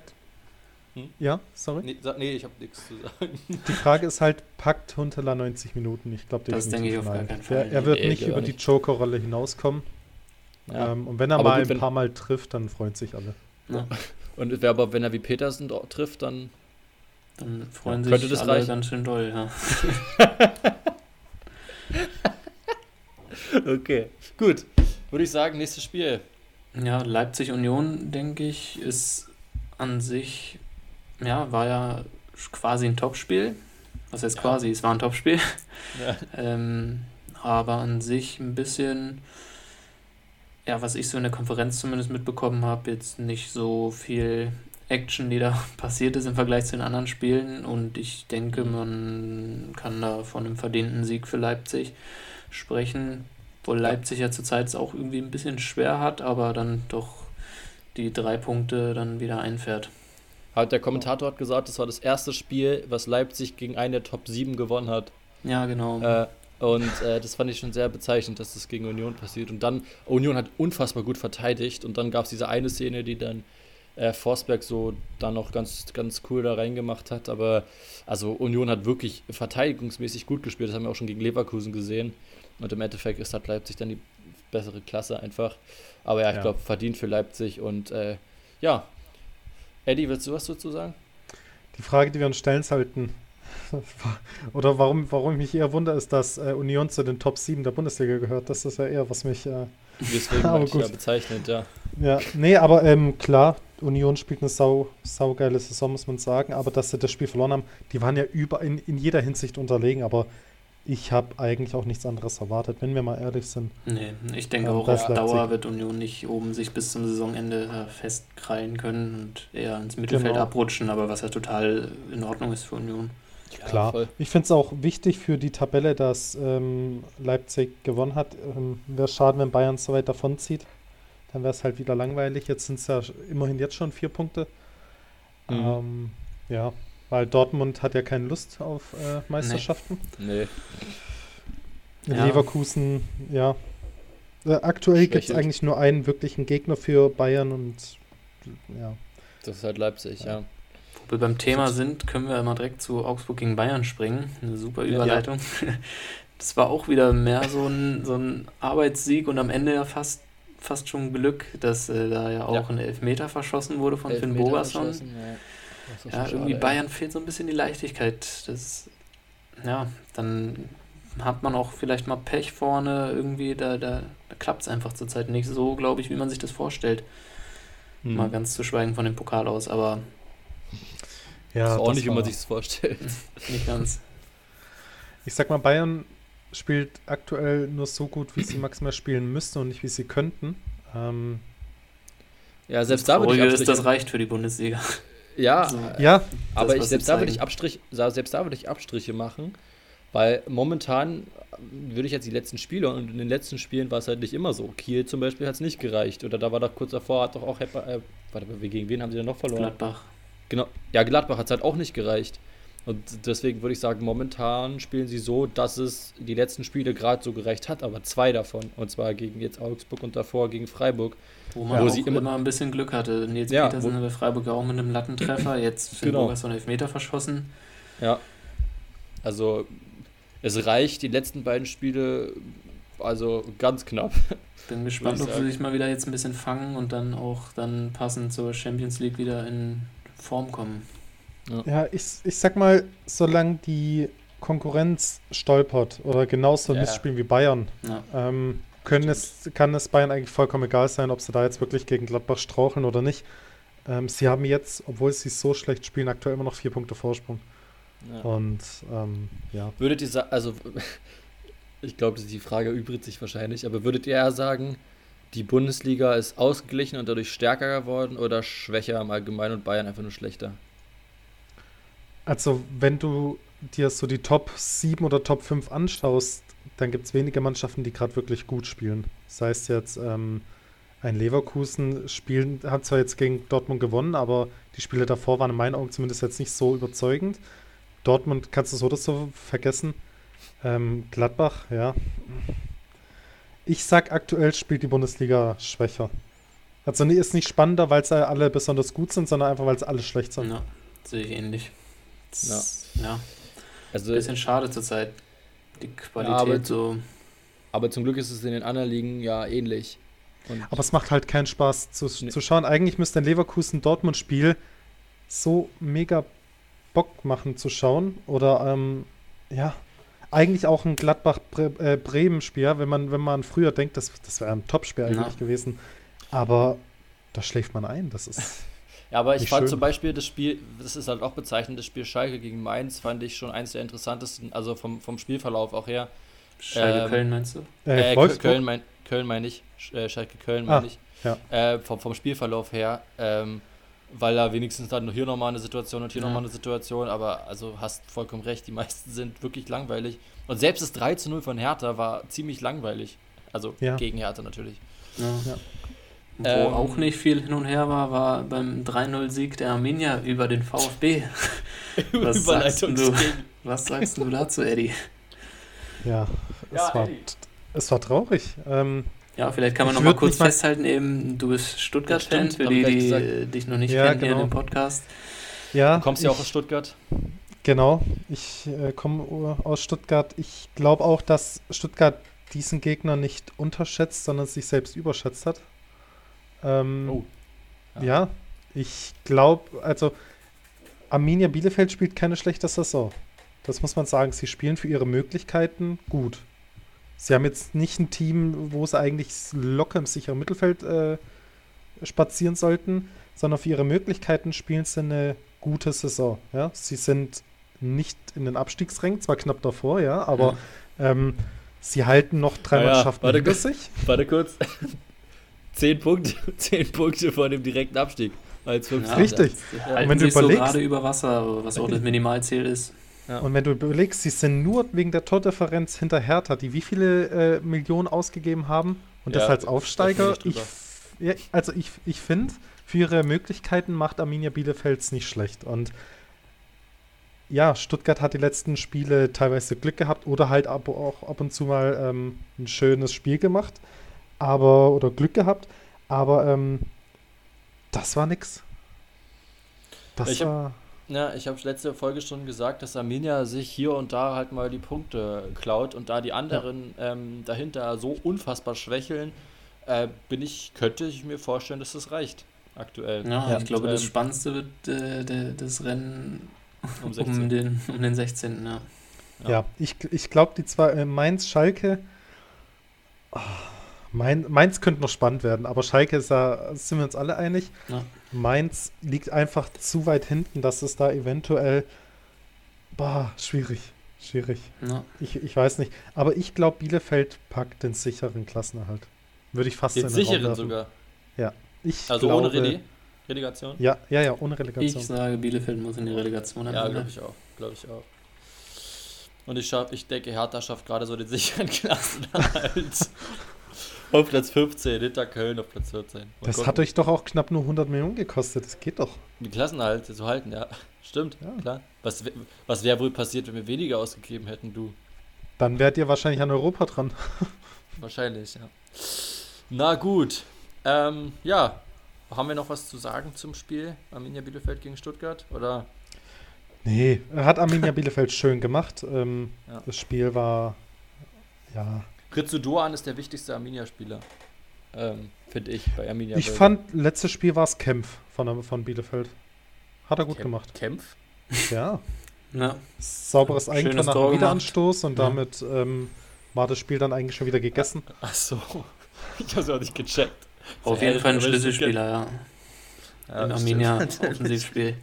Hm? Ja, sorry? Nee, nee ich habe nichts zu sagen. Die Frage ist halt, packt Huntela 90 Minuten? Ich glaube, Das denke ich auf gar keinen Fall. Er, er wird nee, nicht über nicht. die Joker-Rolle hinauskommen. Ja. Ähm, und wenn er aber mal gut, ein paar Mal trifft, dann freuen sich alle. Ja. Und aber wenn er wie Petersen trifft, dann, dann freuen ja, sich das alle reichen. ganz schön doll, ja. okay, gut. Würde ich sagen, nächstes Spiel. Ja, Leipzig Union, denke ich, ist an sich, ja, war ja quasi ein Topspiel. Was heißt quasi? Es war ein Topspiel. Ja. Ähm, aber an sich ein bisschen, ja, was ich so in der Konferenz zumindest mitbekommen habe, jetzt nicht so viel Action, die da passiert ist im Vergleich zu den anderen Spielen. Und ich denke, Mhm. man kann da von einem verdienten Sieg für Leipzig sprechen. Obwohl Leipzig ja zurzeit es auch irgendwie ein bisschen schwer hat, aber dann doch die drei Punkte dann wieder einfährt. Hat der Kommentator hat gesagt, das war das erste Spiel, was Leipzig gegen einen der Top 7 gewonnen hat. Ja, genau. Äh, und äh, das fand ich schon sehr bezeichnend, dass das gegen Union passiert. Und dann, Union hat unfassbar gut verteidigt. Und dann gab es diese eine Szene, die dann äh, Forsberg so dann noch ganz, ganz cool da reingemacht hat. Aber also Union hat wirklich verteidigungsmäßig gut gespielt. Das haben wir auch schon gegen Leverkusen gesehen. Und im Endeffekt ist halt Leipzig dann die bessere Klasse einfach. Aber ja, ich Ja. glaube, verdient für Leipzig. Und äh, ja, Eddie, willst du was dazu sagen? Die Frage, die wir uns stellen sollten, oder warum, warum ich mich eher wundere, ist, dass äh, Union zu den Top 7 der Bundesliga gehört. Das ist ja eher, was mich. Äh, Deswegen Aber gut. ja bezeichnet, ja. ja, nee, aber ähm, klar, Union spielt eine sau, saugeile Saison, muss man sagen. Aber dass sie das Spiel verloren haben, die waren ja über, in, in jeder Hinsicht unterlegen. Aber ich habe eigentlich auch nichts anderes erwartet, wenn wir mal ehrlich sind. Nee, ich denke auch auf. Dauer wird Union nicht oben sich bis zum Saisonende äh, festkrallen können und eher ins Mittelfeld Genau. abrutschen, aber was ja total in Ordnung ist für Union. Ja Klar. voll. Ich finde es auch wichtig für die Tabelle, dass ähm, Leipzig gewonnen hat. Ähm, wäre schade, wenn Bayern so weit davonzieht. Dann wäre es halt wieder langweilig. Jetzt sind es ja immerhin jetzt schon vier Punkte. Mhm. Ähm, ja, weil Dortmund hat ja keine Lust auf äh, Meisterschaften. Nee. In Ja. Leverkusen, ja. Äh, aktuell gibt es eigentlich nur einen wirklichen Gegner für Bayern und ja. Das ist halt Leipzig, ja. Wo wir beim Thema sind, können wir mal direkt zu Augsburg gegen Bayern springen. Eine super Ja. Überleitung. Das war auch wieder mehr so ein, so ein Arbeitssieg und am Ende ja fast, fast schon Glück, dass äh, da ja auch Ja. ein Elfmeter verschossen wurde von Finn Elfmeter Bogerson. verschossen, Ja, Ja, irgendwie schade, Bayern fehlt so ein bisschen die Leichtigkeit. Das, ja, dann hat man auch vielleicht mal Pech vorne irgendwie, da, da, da klappt es einfach zurzeit nicht so, glaube ich, wie man sich das vorstellt. ey. Mal Hm. ganz zu schweigen von dem Pokal aus, aber ja das ist auch das nicht, wie man sich das vorstellt. nicht ganz. Ich sag mal, Bayern spielt aktuell nur so gut, wie sie maximal spielen müssten und nicht, wie sie könnten. Ähm, Ja, selbst da würde ich Traurige ist, Abstriche. das reicht für die Bundesliga. ja, So. ja, aber das, ich, selbst da würde ich. Abstrich, selbst da würde ich Abstriche machen, weil momentan würde ich jetzt die letzten Spiele und in den letzten Spielen war es halt nicht immer so. Kiel zum Beispiel hat es nicht gereicht oder da war doch kurz davor hat doch auch Hepper, äh, warte mal, gegen wen haben sie denn noch verloren? Gladbach. Genau, ja, Gladbach hat es halt auch nicht gereicht. Und deswegen würde ich sagen, momentan spielen sie so, dass es die letzten Spiele gerade so gereicht hat, aber zwei davon. Und zwar gegen jetzt Augsburg und davor gegen Freiburg. Wo man Wo sie immer, immer- ein bisschen Glück hatte. Nils Ja, Petersen wo- bei Freiburg ja auch mit einem Lattentreffer. Jetzt Finn Genau. Bogerson Elfmeter verschossen. Ja. Also, es reicht die letzten beiden Spiele, also ganz knapp. Bin gespannt, ob sie sich mal wieder jetzt ein bisschen fangen und dann auch dann passend zur Champions League wieder in Form kommen. ja ich, ich sag mal, solange die Konkurrenz stolpert oder genauso Ja. missspielen wie Bayern, Ja. ähm, können es, kann es Bayern eigentlich vollkommen egal sein, ob sie da jetzt wirklich gegen Gladbach straucheln oder nicht. Ähm, sie haben jetzt, obwohl sie so schlecht spielen, aktuell immer noch vier Punkte Vorsprung. Ja. Und ähm, ja. Würdet ihr sagen, also, ich glaube, die Frage übrigt sich wahrscheinlich, aber würdet ihr eher sagen, die Bundesliga ist ausgeglichen und dadurch stärker geworden oder schwächer im Allgemeinen und Bayern einfach nur schlechter? Also, wenn du dir so die Top 7 oder Top 5 anschaust, dann gibt es wenige Mannschaften, die gerade wirklich gut spielen. Sei es jetzt ähm, ein Leverkusen spielen, hat zwar jetzt gegen Dortmund gewonnen, aber die Spiele davor waren in meinen Augen zumindest jetzt nicht so überzeugend. Dortmund kannst du so oder so vergessen. Ähm, Gladbach, ja. Ich sag aktuell spielt die Bundesliga schwächer. Also nee, ist nicht spannender, weil sie alle besonders gut sind, sondern einfach, weil sie alle schlecht sind. ja, sehe ich ähnlich. Ja. Ja. Also, Bisschen schade zurzeit. Die Qualität aber- so. aber zum Glück ist es in den anderen Ligen ja ähnlich. Und Aber es macht halt keinen Spaß zu, Nee. zu schauen. Eigentlich müsste ein Leverkusen-Dortmund-Spiel so mega Bock machen zu schauen. Oder ähm, ja, eigentlich auch ein Gladbach-Bremen-Spiel, ja, wenn man, wenn man früher denkt, das, das wäre ein Top-Spiel eigentlich Ja. gewesen. Aber da schläft man ein. Das ist. Ja, aber ich Nicht fand schön. zum Beispiel das Spiel, das ist halt auch bezeichnend, das Spiel Schalke gegen Mainz fand ich schon eins der interessantesten, also vom, vom Spielverlauf auch her. Schalke Ähm, Köln meinst du? Äh, Äh, Wolfsburg? Köln, mein, Köln meine ich, äh, Schalke Köln Ah, meine ich. ja. Äh, vom, vom Spielverlauf her, ähm, weil da wenigstens dann hier nochmal eine Situation und hier Ja. nochmal eine Situation, aber also hast vollkommen recht, die meisten sind wirklich langweilig. Und selbst das 3 zu 0 von Hertha war ziemlich langweilig. Also Ja. gegen Hertha natürlich. Ja. Ja. Wo Ähm, auch nicht viel hin und her war, war beim 3-0-Sieg der Arminia über den VfB. Was sagst du? Was sagst du dazu, Eddie? Ja, Ja, es, war, Eddie. es war traurig. Ähm, Ja, vielleicht kann man Ich noch mal kurz festhalten, eben, du bist Stuttgart-Fan, für die, die gesagt. dich noch nicht Ja, kennen hier genau. in dem Podcast. ja, Du kommst ja auch aus Stuttgart. Genau, ich äh, komme aus Stuttgart. Ich glaube auch, dass Stuttgart diesen Gegner nicht unterschätzt, sondern sich selbst überschätzt hat. Ähm, Oh. ja. Ja. ich glaube, also Arminia Bielefeld spielt keine schlechte Saison. Das muss man sagen. Sie spielen für ihre Möglichkeiten gut. Sie haben jetzt nicht ein Team, wo sie eigentlich locker im sicheren Mittelfeld äh, spazieren sollten, sondern für ihre Möglichkeiten spielen sie eine gute Saison. Ja? Sie sind nicht in den Abstiegsrängen, zwar knapp davor, ja, aber ähm, sie halten noch drei Naja, Mannschaften warte hinter kurz. sich. Warte kurz. zehn Punkte, zehn Punkte vor dem direkten Abstieg. Als Ja, 15. Richtig. Ja. halten wenn du sich so überlegst- gerade über Wasser, was auch das Minimalziel ist. Ja. Und wenn du überlegst, sie sind nur wegen der Tordifferenz hinter Hertha, die wie viele äh, Millionen ausgegeben haben und das Ja, als da Aufsteiger. bin ich Ich, also ich, ich finde, für ihre Möglichkeiten macht Arminia Bielefelds nicht schlecht. Und ja, Stuttgart hat die letzten Spiele teilweise Glück gehabt oder halt ab, auch ab und zu mal ähm, ein schönes Spiel gemacht, aber oder Glück gehabt. Aber ähm, das war nix. Das Ich hab- war. Ja, ich habe letzte Folge schon gesagt, dass Arminia sich hier und da halt mal die Punkte klaut und da die anderen ähm, dahinter so unfassbar schwächeln, äh, bin ich, könnte ich mir vorstellen, dass das reicht aktuell. Ja, Ja. ich glaube, das Ähm, Spannendste wird äh, das Rennen Um um 16. den, um den 16. Ja. Ja. Ja, ich, ich glaube, die zwei, äh, Mainz, Schalke, ah, Main, Mainz könnte noch spannend werden, aber Schalke ist ja, sind wir uns alle einig. Ja. Mainz liegt einfach zu weit hinten, dass es da eventuell, bah, schwierig, schwierig. Ja. Ich, ich weiß nicht, aber ich glaube, Bielefeld packt den sicheren Klassenerhalt. Würde ich fast Den sicheren sogar. Ich Also glaube, ohne Reli Relegation? Ja, ja, ja, ohne Ich Relegation. sage, Bielefeld muss in die Relegation Ja, Ende. glaube ich auch. Glaube ich auch. Und ich, schaff, ich denke, Hertha schafft gerade so den sicheren Klassenerhalt. Auf Platz 15, hinter Köln auf Platz 14. Mal das gucken. hat euch doch auch knapp nur 100 Millionen gekostet, das geht doch. Die Klassenerhalt zu halten, ja. Stimmt, Ja. klar. Was, was wäre wohl passiert, wenn wir weniger ausgegeben hätten, du? Dann wärt ihr wahrscheinlich an Europa dran. Wahrscheinlich, ja. Na gut. Ähm, ja. Haben wir noch was zu sagen zum Spiel Arminia Bielefeld gegen Stuttgart? Oder? Nee, hat Arminia Bielefeld schön gemacht. Ähm, Ja. Das Spiel war, ja. Ritsu Doan ist der wichtigste Arminia-Spieler. Ähm, Finde ich bei Arminia. Ich Bielefeld. fand, letztes Spiel war es Kempf von, von Bielefeld. Hat er gut Kämpf- gemacht. Kämpf? Ja. Ja. Sauberes Eigentor nach dem. Wiederanstoß und Ja. damit ähm, war das Spiel dann eigentlich schon wieder gegessen. Ach so. Ich hab's auch nicht gecheckt. Auf So, jeden Fall ein Schlüsselspieler, ja. Ja, das Arminia. Offensivspiel.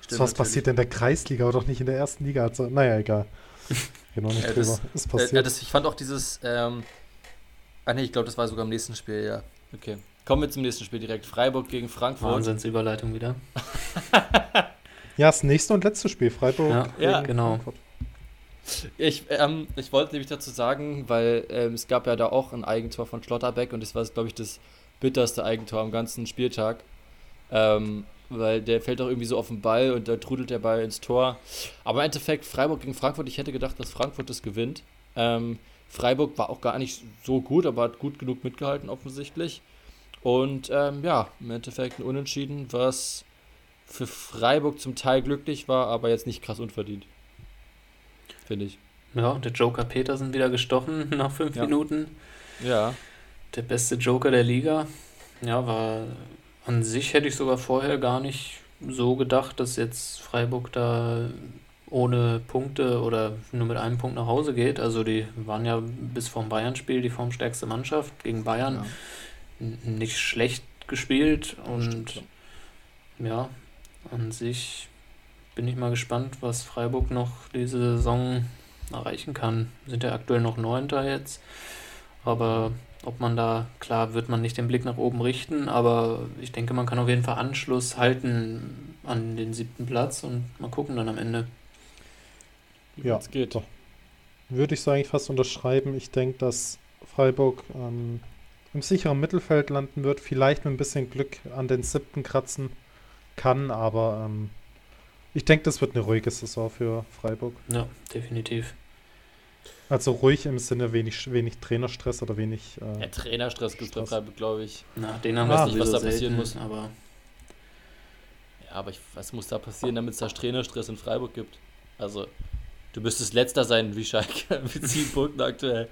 Stimmt was natürlich. passiert in der Kreisliga, aber doch nicht in der ersten Liga. Also, naja, egal. Noch nicht Ja, drüber. das- Ist Äh, passiert. ja, das, ich fand auch dieses. Ähm, ah, nee, ich glaube, das war sogar im nächsten Spiel, ja. Okay. Kommen wir zum nächsten Spiel direkt. Freiburg gegen Frankfurt. Wahnsinnsüberleitung wieder. ja, das nächste und letzte Spiel, Freiburg. Ja, Ja. gegen genau. Frankfurt. Ich, ähm, ich wollte nämlich dazu sagen, weil ähm, es gab ja da auch ein Eigentor von Schlotterbeck und das war, glaube ich, das bitterste Eigentor am ganzen Spieltag. Ähm, weil der fällt auch irgendwie so auf den Ball und da trudelt der Ball ins Tor. Aber im Endeffekt Freiburg gegen Frankfurt, ich hätte gedacht, dass Frankfurt das gewinnt. Ähm, Freiburg war auch gar nicht so gut, aber hat gut genug mitgehalten offensichtlich. Und ähm, ja, im Endeffekt ein Unentschieden, was für Freiburg zum Teil glücklich war, aber jetzt nicht krass unverdient. Finde ich. Ja, der Joker Petersen wieder gestochen nach fünf Ja. Minuten. Ja. Der beste Joker der Liga. Ja, war an sich hätte ich sogar vorher gar nicht so gedacht, dass jetzt Freiburg da ohne Punkte oder nur mit einem Punkt nach Hause geht. Also die waren ja bis vom Bayern-Spiel die formstärkste Mannschaft gegen Bayern. Ja. Nicht schlecht gespielt und Stimmt, ja. ja, an sich bin ich mal gespannt, was Freiburg noch diese Saison erreichen kann. Sind ja aktuell noch Neunter jetzt, aber ob man da, klar, wird man nicht den Blick nach oben richten, aber ich denke, man kann auf jeden Fall Anschluss halten an den siebten Platz und mal gucken dann am Ende. Ja, es geht. Doch. Würde ich so eigentlich fast unterschreiben. Ich denke, dass Freiburg ähm, im sicheren Mittelfeld landen wird, vielleicht mit ein bisschen Glück an den siebten kratzen kann, aber ähm, ich denke, das wird eine ruhige Saison für Freiburg. Ja, definitiv. Also ruhig im Sinne wenig, wenig Trainerstress oder wenig. Äh, ja, Trainerstress gibt es Freiburg, glaube ich. Na, den haben ah, wir nicht, was da selten, passieren muss. Aber ja, aber ich, was muss da passieren, damit es da Trainerstress in Freiburg gibt? Also, du müsstest letzter sein wie Schalke mit sieben Punkten aktuell.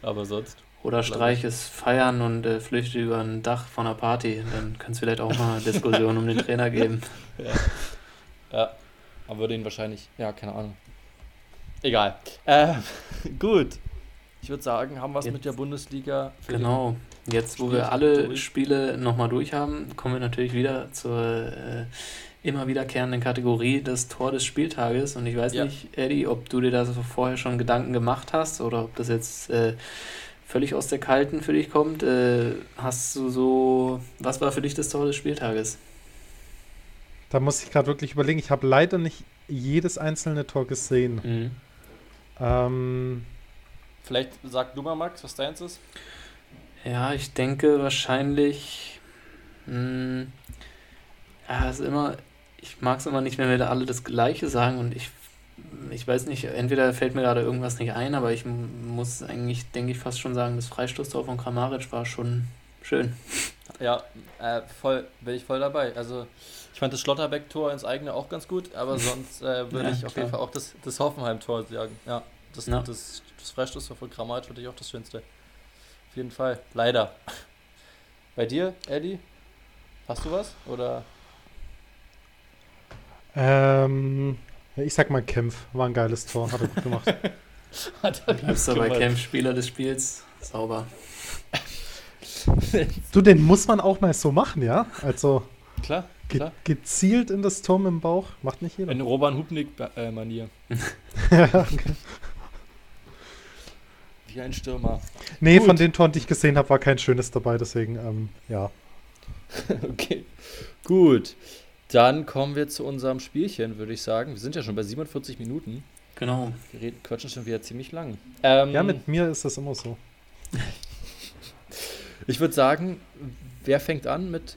Aber sonst. Oder Streich ist feiern und äh, flüchtet über ein Dach von einer Party. Dann kann es vielleicht auch mal eine Diskussion um den Trainer geben. Ja. ja. Aber würde ihn wahrscheinlich, ja, keine Ahnung. Egal. Äh, gut. Ich würde sagen, haben wir es mit der Bundesliga. genau. Jetzt, wo wir alle durch. Spiele nochmal durch haben, kommen wir natürlich wieder zur äh, immer wiederkehrenden Kategorie des Tor des Spieltages. Und ich weiß ja. nicht, Eddie, ob du dir da so vorher schon Gedanken gemacht hast oder ob das jetzt äh, völlig aus der Kalten für dich kommt. Äh, hast du so, was war für dich das Tor des Spieltages? Da muss ich gerade wirklich überlegen. Ich habe leider nicht jedes einzelne Tor gesehen. Mhm. Ähm, Vielleicht sag du mal, Max, was deins ist. Ja, ich denke wahrscheinlich. Mh, hm, ja, ist immer. Ich mag es immer nicht, wenn wir da alle das Gleiche sagen und ich. Ich weiß nicht, entweder fällt mir gerade irgendwas nicht ein, aber ich muss eigentlich, denke ich, fast schon sagen, das Freistoßtor von Kramaric war schon schön. Ja, äh, voll, bin ich voll dabei. Also fand das Schlotterbeck-Tor ins eigene auch ganz gut, aber sonst äh, würde ja, ich auf jeden Fall auch das, das Hoffenheim-Tor sagen. Ja, das, ja. das, das Freistoßtor von Kramaric finde ich auch das Schönste. Auf jeden Fall. Leider. Bei dir, Eddie? Hast du was? Oder? Ähm, ich sag mal Kempf. War ein geiles Tor. Hat er gut gemacht. Hat er gut gemacht. bei Kempf Spieler des Spiels. Sauber. du, den muss man auch mal so machen, ja? Also. Klar. Ge. Gezielt in das Turm im Bauch. Macht nicht jeder. In Roman Hubnik-Manier. ja, okay. Wie ein Stürmer. Nee, Gut. von den Toren, die ich gesehen habe, war kein schönes dabei, deswegen, ähm, ja. okay. Gut. Dann kommen wir zu unserem Spielchen, würde ich sagen. Wir sind ja schon bei 47 Minuten. Genau. Wir reden, quatschen schon wieder ziemlich lang. Ähm, ja, mit mir ist das immer so. ich würde sagen, wer fängt an mit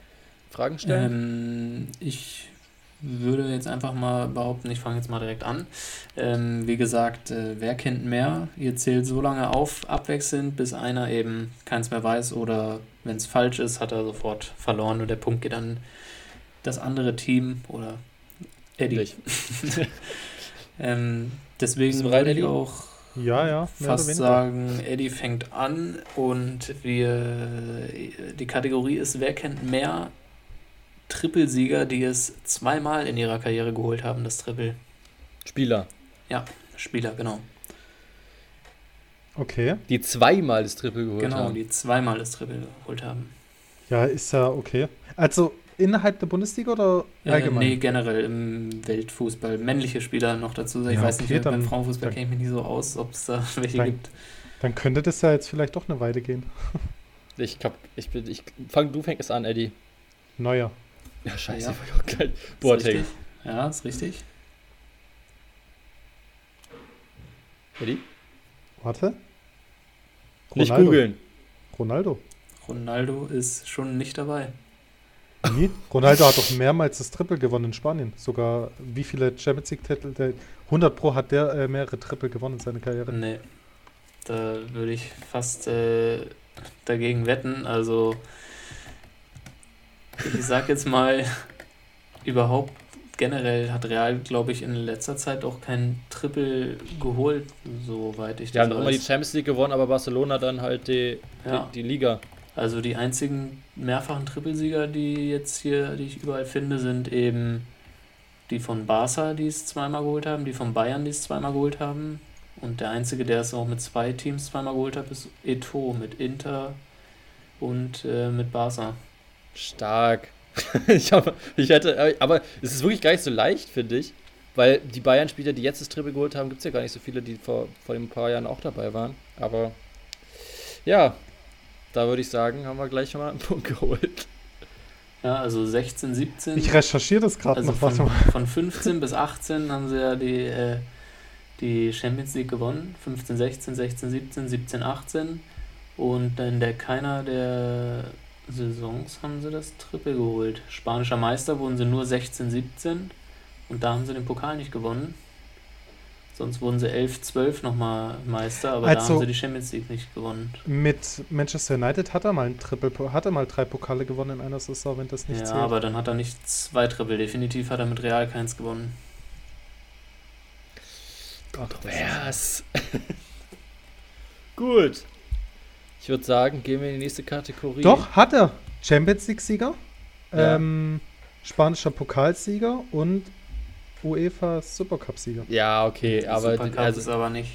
Fragen stellen? Ähm, ich würde jetzt einfach mal behaupten, ich fange jetzt mal direkt an. Ähm, wie gesagt, äh, wer kennt mehr? Ihr zählt so lange auf, abwechselnd, bis einer eben keins mehr weiß oder wenn es falsch ist, hat er sofort verloren und der Punkt geht an das andere Team oder Eddie. ähm, deswegen würde ich auch ja, ja, fast sagen, Eddie fängt an und wir die Kategorie ist, wer kennt mehr Trippelsieger, die es zweimal in ihrer Karriere geholt haben, das Triple. Spieler. Ja, Spieler, genau. Okay. Die zweimal das Triple geholt genau, haben. Genau, die zweimal das Triple geholt haben. Ja, ist ja okay. Also innerhalb der Bundesliga oder allgemein? Äh, nee, generell im Weltfußball. Männliche Spieler noch dazu. Ich ja, weiß okay, nicht, beim Frauenfußball kenne ich mich nicht so aus, ob es da welche dann, gibt. Dann könnte das ja jetzt vielleicht doch eine Weile gehen. ich glaub, ich bin, ich fang, du fängst an, Eddie. Neuer. Ja, scheiße, ja. ich auch geil. Boateng. Ja, ist richtig. Eddie? Warte. Ronaldo. Nicht googeln. Ronaldo. Ronaldo ist schon nicht dabei. Wie? Ronaldo hat doch mehrmals das Triple gewonnen in Spanien. Sogar wie viele Champions League-Titel? 100 Pro hat der äh, mehrere Triple gewonnen in seiner Karriere. Nee. Da würde ich fast äh, dagegen wetten. Also ich sag jetzt mal, überhaupt generell hat Real, glaube ich, in letzter Zeit auch kein Triple geholt, soweit ich das weiß. Haben immer die Champions League gewonnen, aber Barcelona dann halt die, ja. die, die, Liga. Also die einzigen mehrfachen Trippelsieger, die jetzt hier, die ich überall finde, sind eben die von Barca, die es zweimal geholt haben, die von Bayern, die es zweimal geholt haben. Und der einzige, der es auch mit zwei Teams zweimal geholt hat, ist Eto mit Inter und äh, mit Barca. Stark. ich, hab, ich hätte, aber es ist wirklich gar nicht so leicht, finde ich. Weil die Bayern-Spieler, die jetzt das Triple geholt haben, gibt es ja gar nicht so viele, die vor, vor ein paar Jahren auch dabei waren. Aber ja, da würde ich sagen, haben wir gleich schon mal einen Punkt geholt. Ja, also 16, 17. Ich recherchiere das gerade also noch. von, Warte mal. von 15 bis 18 haben sie ja die, äh, die Champions League gewonnen. 15, 16, 16, 17, 17, 18. Und in der keiner der Saisons haben sie das Triple geholt. Spanischer Meister wurden sie nur 16, 17. Und da haben sie den Pokal nicht gewonnen. Sonst wurden sie 11, 12 nochmal Meister, aber da Also- haben sie die Champions League nicht gewonnen. Mit Manchester United hat er mal ein Triple, hat er mal drei Pokale gewonnen in einer Saison, wenn das nicht Ja, zählt. aber dann hat er nicht zwei Triple. Definitiv hat er mit Real keins gewonnen. Kontrovers. Gut. Ich würde sagen, gehen wir in die nächste Kategorie. Doch, hat er. Champions League-Sieger, Ja. ähm, spanischer Pokalsieger und UEFA Supercup-Sieger. Ja, okay, aber Supercup also, ist aber nicht.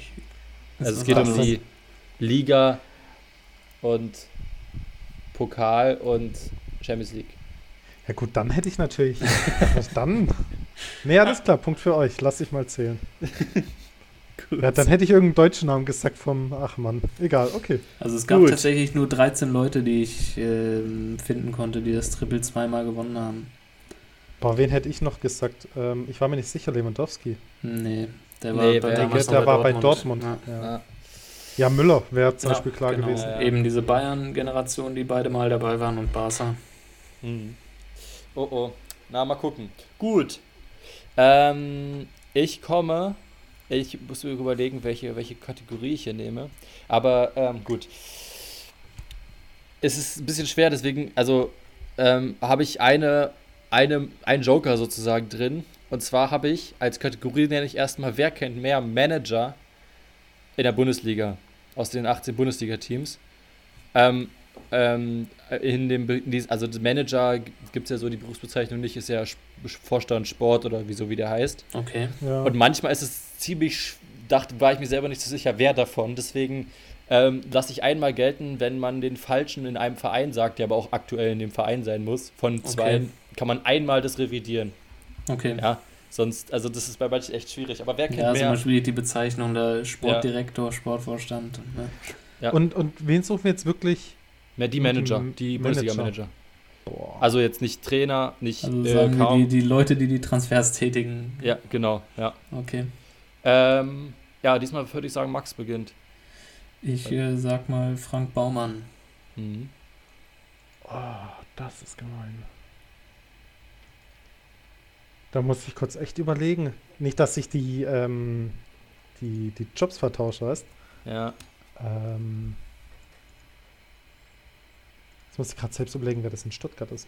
also ist es geht um die Liga und Pokal und Champions League. Ja gut, dann hätte ich natürlich. was dann? Nee, alles klar, Punkt für euch. Lass ich mal zählen. Ja, dann hätte ich irgendeinen deutschen Namen gesagt vom. Ach Mann, egal, okay. Also es gab Gut. tatsächlich nur 13 Leute, die ich ähm, finden konnte, die das Triple zweimal gewonnen haben. Boah, wen hätte ich noch gesagt? Ähm, ich war mir nicht sicher, Lewandowski. Nee, der war Nee, bei, damals der noch war bei Dortmund. Ja. Ja, Ja. ja Müller wäre zum Ja, Beispiel klar genau. gewesen. Ja. Eben diese Bayern-Generation, die beide mal dabei waren und Barca. Mhm. Oh oh. Na, mal gucken. Gut. Ähm, ich komme. Ich muss mir überlegen, welche, welche Kategorie ich hier nehme. Aber ähm, gut. Es ist ein bisschen schwer, deswegen, also ähm, habe ich eine, eine, einen Joker sozusagen drin. Und zwar habe ich als Kategorie nenne ich erstmal, wer kennt mehr Manager in der Bundesliga aus den 18 Bundesliga-Teams. Ähm, ähm, in dem, also Manager gibt es ja so die Berufsbezeichnung nicht, ist ja Vorstand Sport oder wieso wie der heißt. Okay. Ja. Und manchmal ist es ziemlich, dachte, war ich mir selber nicht so sicher, wer davon. Deswegen ähm, lasse ich einmal gelten, wenn man den Falschen in einem Verein sagt, der aber auch aktuell in dem Verein sein muss. Von zwei Okay. kann man einmal das revidieren. Okay. Ja, sonst, also das ist bei manchen echt schwierig. Aber wer kennt Ja, ist mehr? immer schwierig die Bezeichnung, der Sportdirektor, Sportvorstand. Ne? ja. Und, und wen suchen wir jetzt wirklich? Mehr die Manager, die Manager. Bundesliga-Manager. Boah. Also jetzt nicht Trainer, nicht Also äh, die, die Leute, die die Transfers tätigen. Ja, genau, ja. Okay. Ähm, ja, diesmal würde ich sagen, Max beginnt. Ich äh, sag mal Frank Baumann. Mhm. Oh, das ist gemein. Da muss ich kurz echt überlegen. Nicht, dass ich die, ähm, die, die Jobs vertausche, weißt Ja. ähm, Jetzt muss ich gerade selbst überlegen, wer das in Stuttgart ist.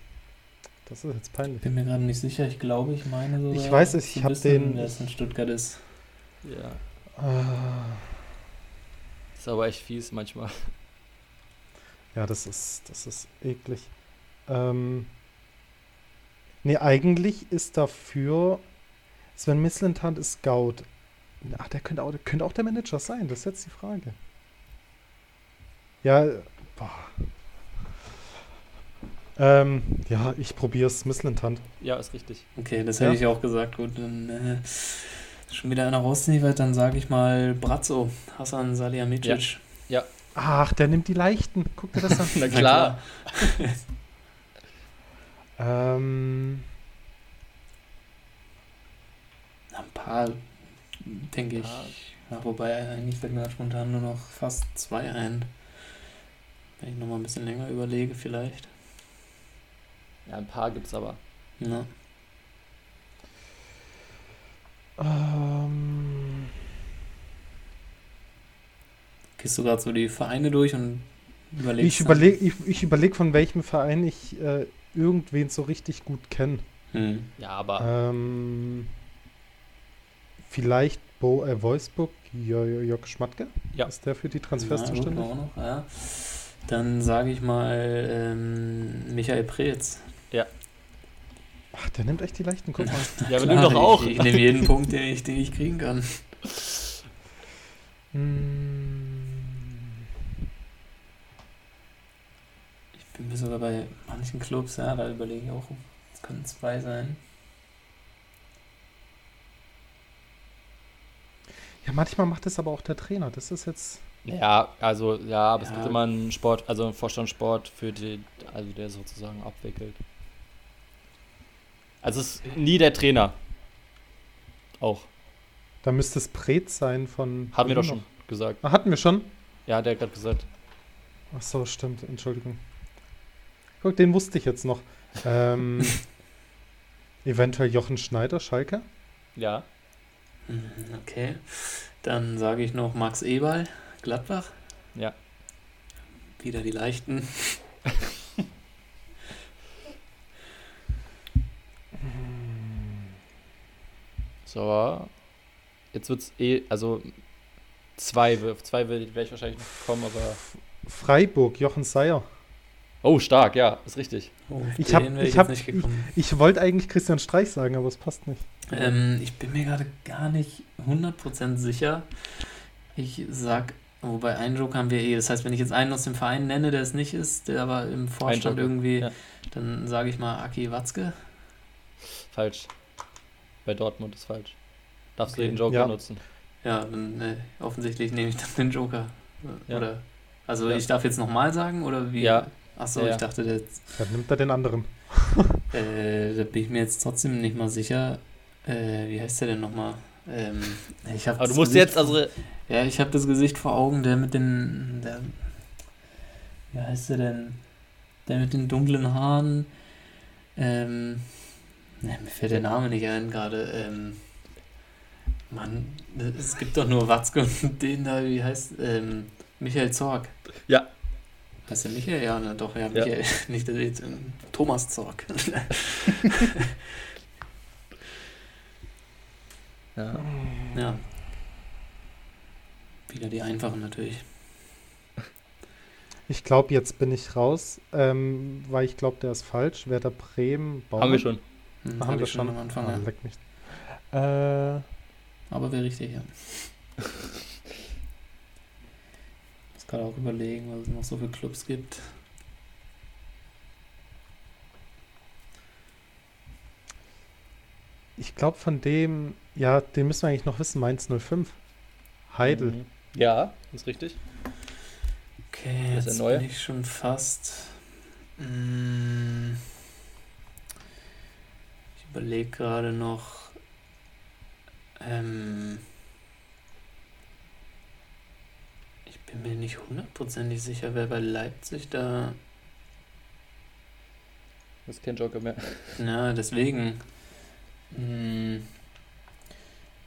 Das ist jetzt peinlich. Bin mir gerade nicht sicher. Ich glaube, ich meine sogar. Ich weiß es, ich zu hab wissen, den- Wer es in Stuttgart ist. Ja. Ah, Ist aber echt fies manchmal. ja, das ist, das ist eklig. Ähm, nee, eigentlich ist dafür Sven Mislintat ist Scout. Ach, der könnte auch, der könnte auch der Manager sein, das ist jetzt die Frage. Ja, boah. Ähm, ja, ich probier's, Misslintant. Ja, ist richtig. Okay, das Ja. hätte ich auch gesagt. Gut, dann äh, schon wieder einer rausliefert, dann sage ich mal Brazzo, Hassan Salihamidzic. Ach, der nimmt die leichten. Guck dir das an. Na klar. ähm, Ein paar, denke ich. Ja, wobei, eigentlich fällt mir da spontan nur noch fast zwei ein. Wenn ich nochmal ein bisschen länger überlege, vielleicht. Ja, ein paar gibt's aber. Ja. Ähm, Gehst du gerade so die Vereine durch und überlegst. ich überlege, ich, ich überleg, von welchem Verein ich äh, irgendwen so richtig gut kenne. Hm. Ja, aber Ähm, vielleicht Bo, äh, Wolfsburg, Jörg, Schmatke? Ja. Ist der für die Transfers Ja, zuständig? auch noch, ja. Dann sage ich mal ähm, Michael Preetz. Ach, der nimmt echt die leichten, guck mal. ja, wir Klar, nehmen doch auch. Ich, ich nehme jeden Punkt, den ich, den ich kriegen kann. Mm, Ich bin mir sogar bei. manchen Clubs, ja, da überlege ich auch, es können zwei sein. Ja, manchmal macht es aber auch der Trainer. Das ist jetzt. Ja, also ja, aber es Ja. gibt immer einen Sport, also einen Vorstandssport für die, also der sozusagen abwickelt. Also es ist nie der Trainer. Auch. Da müsste es Pret sein von. Haben wir doch schon gesagt. Ah, hatten wir schon? Ja, der hat gerade gesagt. Ach so, stimmt. Entschuldigung. Guck, den wusste ich jetzt noch. Ähm, eventuell Jochen Schneider, Schalke. Ja. Mhm, Okay. Dann sage ich noch Max Eberl, Gladbach. Ja. Wieder die leichten. So. Jetzt wird's eh, also zwei, auf zwei werde ich wahrscheinlich noch kommen, aber. Freiburg, Jochen Seyer. Oh, stark, ja, ist richtig. Oh, Ich den hab- wäre ich hab- nicht gekommen. Ich wollte eigentlich Christian Streich sagen, aber es passt nicht. Ähm, ich bin mir gerade gar nicht 100% sicher. Ich sag, wobei einen Joker haben wir eh. Das heißt, wenn ich jetzt einen aus dem Verein nenne, der es nicht ist, der aber im Vorstand irgendwie, ja. dann sage ich mal Aki Watzke. Falsch. Bei Dortmund ist falsch. Darfst Okay. du den Joker Ja. nutzen? Ja, dann äh, offensichtlich nehme ich dann den Joker. Ja. Oder, also Ja. ich darf jetzt nochmal sagen, oder wie? Ja. Achso, Ja, ich dachte, der, Dann nimmt er den anderen. äh, da bin ich mir jetzt trotzdem nicht mal sicher. Äh, wie heißt der denn nochmal? Ähm, ich Aber du musst Gesicht jetzt, also. Ja, ich habe das Gesicht vor Augen, der mit den. Der, wie heißt der denn? Der mit den dunklen Haaren. Ähm. Ne, mir fällt der Name nicht ein gerade. Ähm. Mann, es gibt doch nur Watzke und den da, wie heißt. Ähm, Michael Zorg. Ja. Heißt der Michael? Ja, ne, doch, ja, Michael. Nicht der jetzt, ähm, Thomas Zorg. Ja. ja. Wieder die einfachen natürlich. Ich glaube, jetzt bin ich raus, ähm, weil ich glaube, der ist falsch. Werder Bremen. Haben wir schon. Hm, hab haben wir schon. am Anfang. Ah, ja. leck mich. Äh, Aber wäre richtig, ja. Ich kann auch überlegen, was es noch so für Clubs gibt. ich glaube, von dem, ja, den müssen wir eigentlich noch wissen. Mainz 05. Heidel. Mhm. Ja, ist richtig. Okay, Das ist jetzt bin ich schon fast. Mm, ich überlege gerade noch. Ähm, ich bin mir nicht hundertprozentig sicher, wer bei Leipzig da Das ist kein Joker mehr. Ja, deswegen. Hm.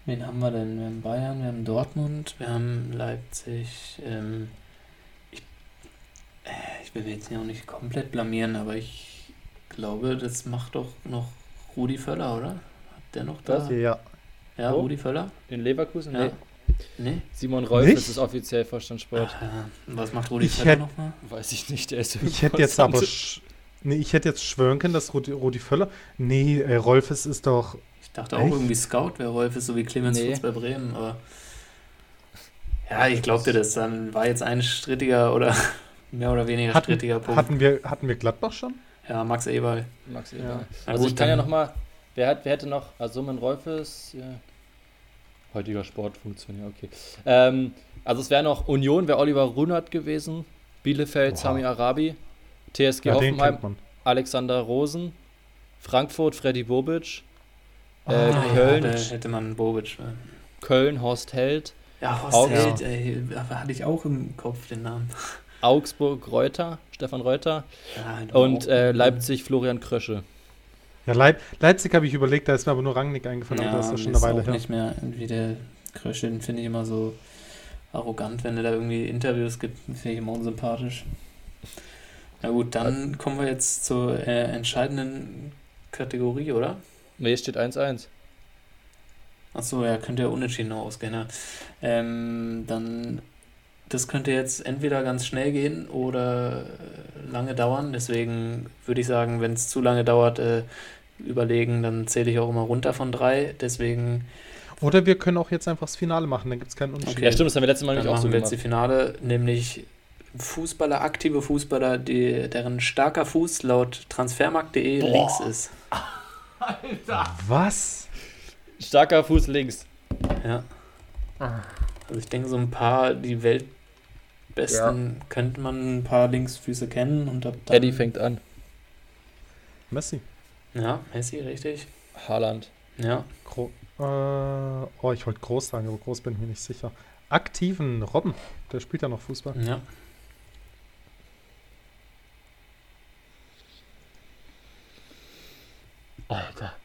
Wen haben wir denn? Wir haben Bayern, wir haben Dortmund, wir haben Leipzig. Ähm, ich, äh, ich will mir jetzt auch nicht komplett blamieren, aber ich glaube, das macht doch noch Rudi Völler, oder? Hat der noch da? Was? Ja. Ja, Wo? Rudi Völler? In Leverkusen? Ja. Nee. Nee? Simon Rolf ist es offiziell Vorstandssport. Ja. Was macht Rudi Ich Völler nochmal? Weiß ich nicht, der ist Ich hätte jetzt aber. Nee, ich hätte jetzt schwören können, dass Rudi, Rudi Völler. Nee, äh, Rolfes ist doch. Ich dachte auch Echt? irgendwie Scout wäre Rolf ist, so wie Clemens Nee. Bei Bremen, aber. Ja, ich glaubte das. Dann war jetzt ein strittiger oder mehr oder weniger Hatten, strittiger Punkt. hatten, wir, hatten wir Gladbach schon? Ja, Max Eberl. Max Ja. Eberl. Na Also gut, ich kann ja dann- noch mal, wer, hat, wer hätte noch, also Simon Rolf ist, ja, heutiger Sportfunktionär, okay. Ähm, also es wäre noch Union, wäre Oliver Runert gewesen, Bielefeld, Oha. Sami Arabi, TSG Ja, Hoffenheim. Alexander Rosen, Frankfurt, Freddy Bobic, äh, ja, Köln, da hätte man Bobic. äh. Köln, Horst Held, Ja, Horst Held, ey, hatte ich auch im Kopf den Namen. Augsburg, Reuter, Stefan Reuter Ja, und auch- äh, Leipzig, Florian Krösche. Ja, Leip Leipzig habe ich überlegt, da ist mir aber nur Rangnick eingefallen, Ja, aber das ist ja schon eine Weile auch her. nicht mehr irgendwie der Krösche, den finde ich immer so arrogant, wenn er da irgendwie Interviews gibt, finde ich immer unsympathisch. Na gut, dann kommen wir jetzt zur äh, entscheidenden Kategorie, oder? Nee, es steht 1-1. Achso, ja, könnte ja unentschieden noch ausgehen. Ja. Ähm, dann, das könnte jetzt entweder ganz schnell gehen oder äh, lange dauern. Deswegen würde ich sagen, wenn es zu lange dauert, äh, überlegen, dann zähle ich auch immer runter von drei. Deswegen Oder wir können auch jetzt einfach das Finale machen, dann gibt es keinen Unterschied. Okay. Ja, stimmt, das haben wir letztes Mal nämlich auch so machen wir jetzt gemacht. die Finale, nämlich Fußballer, aktive Fußballer, die, deren starker Fuß laut transfermarkt.de links ist. Alter. Was? Starker Fuß links. Ja. Also ich denke, so ein paar, die Weltbesten, könnte man ein paar Linksfüße kennen und dann, Eddie fängt an. Messi. Ja, Messi, richtig. Haaland. Ja. Gro äh, oh, ich wollte groß sagen, aber groß bin ich mir nicht sicher. Aktiven Robben. Der spielt ja noch Fußball. Ja. Alter.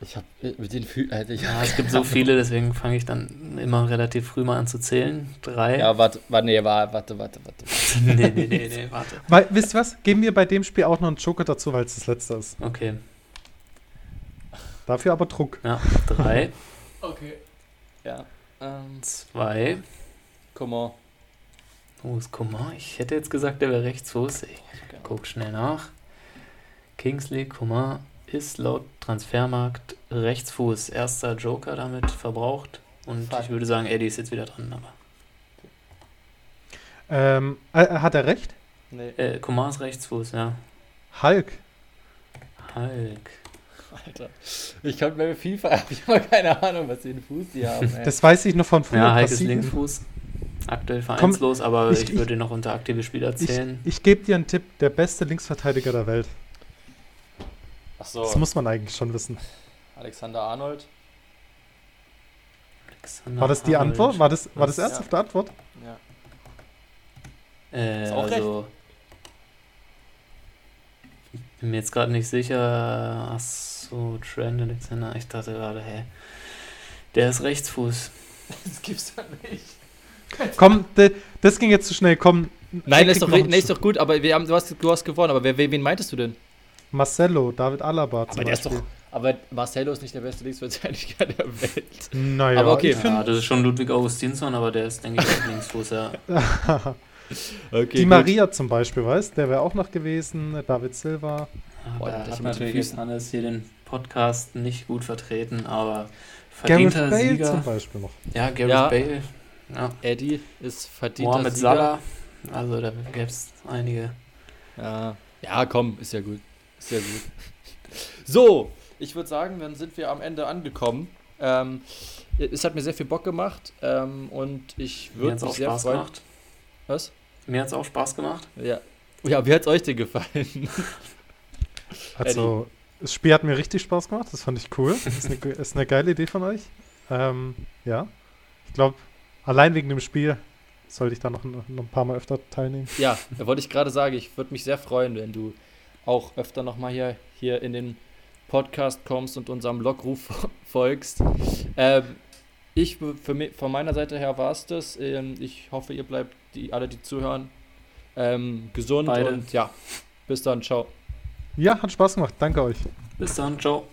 Ich hab mit den Fü Alter, ich ja, es gibt so viele, deswegen fange ich dann immer relativ früh mal an zu zählen. Drei. Ja, warte, warte, nee, warte, warte, warte. warte. nee, nee, nee, nee, warte. Weil, wisst ihr was? Geben wir bei dem Spiel auch noch einen Joker dazu, weil es das letzte ist. Okay. Dafür aber Druck. Ja, drei, Okay. Ja. Ähm, zwei. Coman. Wo ist Coman? Ich hätte jetzt gesagt, der wäre Rechtsfuß. Ich guck schnell nach. Kingsley Coman ist laut Transfermarkt Rechtsfuß. Erster Joker damit verbraucht. Und Fuck. ich würde sagen, Eddie ist jetzt wieder dran. Aber Ähm, äh, hat er recht? Nee. äh, Coman ist Rechtsfuß, ja. Hulk. Hulk. Alter. Ich kann bei FIFA habe ich mal keine Ahnung, was für einen Fuß die haben. Ey. Das weiß ich noch von früher. Ja, Hulk ist. Linksfuß. Aktuell vereinslos, aber ich- ich, ich- würde ihn noch unter aktive Spieler Ich, zählen. ich gebe dir einen Tipp. Der beste Linksverteidiger der Welt. Ach so. Das muss man eigentlich schon wissen. Alexander Arnold. Alexander War das die Arnold. Antwort? War das, war das ernsthafte Antwort? Ja. Äh, Ist auch also, bin mir jetzt gerade nicht sicher. Achso, Trent Alexander. Ich dachte gerade, hä? Der ist Rechtsfuß. Das gibt's doch nicht. Komm, das ging jetzt zu schnell. Komm. Nein, ist doch, nee, ist doch gut, aber wir haben, du, hast, du hast gewonnen. Aber wer, wen meintest du denn? Marcelo, David Alaba zum Aber der ist Beispiel. doch. Aber Marcelo ist nicht der beste Linksverteidiger der Welt. Naja, Aber okay. ich Ja, das ist schon Ludwig Augustinsson, aber der ist, denke ich, auch Linksfuß, ja. Okay, die Maria zum Beispiel, weißt der wäre auch noch gewesen. David Silva. Boah, da hat natürlich jetzt Hannes hier den Podcast nicht gut vertreten, aber Gareth verdienter Bale Sieger. zum Beispiel noch. Ja, Gareth Ja. Bale. Ja. Eddie ist verdienter Mohamed Sieger. Salah. Also da gäbe es einige. Ja. ja, komm, ist ja gut. Ja gut. So, ich würde sagen, dann sind wir am Ende angekommen. Ähm, es hat mir sehr viel Bock gemacht ähm, und ich Mir würde hat es mich auch sehr Spaß freuen. gemacht. Was? Mir hat es auch Spaß gemacht. Ja. Ja, wie hat es euch denn gefallen? Also, das Spiel hat mir richtig Spaß gemacht. Das fand ich cool. Das ist eine, ist eine geile Idee von euch. Ähm, ja. Ich glaube, allein wegen dem Spiel sollte ich da noch, ein- noch ein paar Mal öfter teilnehmen. Ja, da wollte ich gerade sagen, ich würde mich sehr freuen, wenn du auch öfter nochmal hier, hier in den Podcast kommst und unserem Lockruf folgst. Ähm, ich, für mich, von meiner Seite her war es das. Ähm, ich hoffe, ihr bleibt, die, alle, die zuhören, ähm, gesund Beide. und ja, bis dann, ciao. Ja, hat Spaß gemacht. Danke euch. Bis dann, ciao.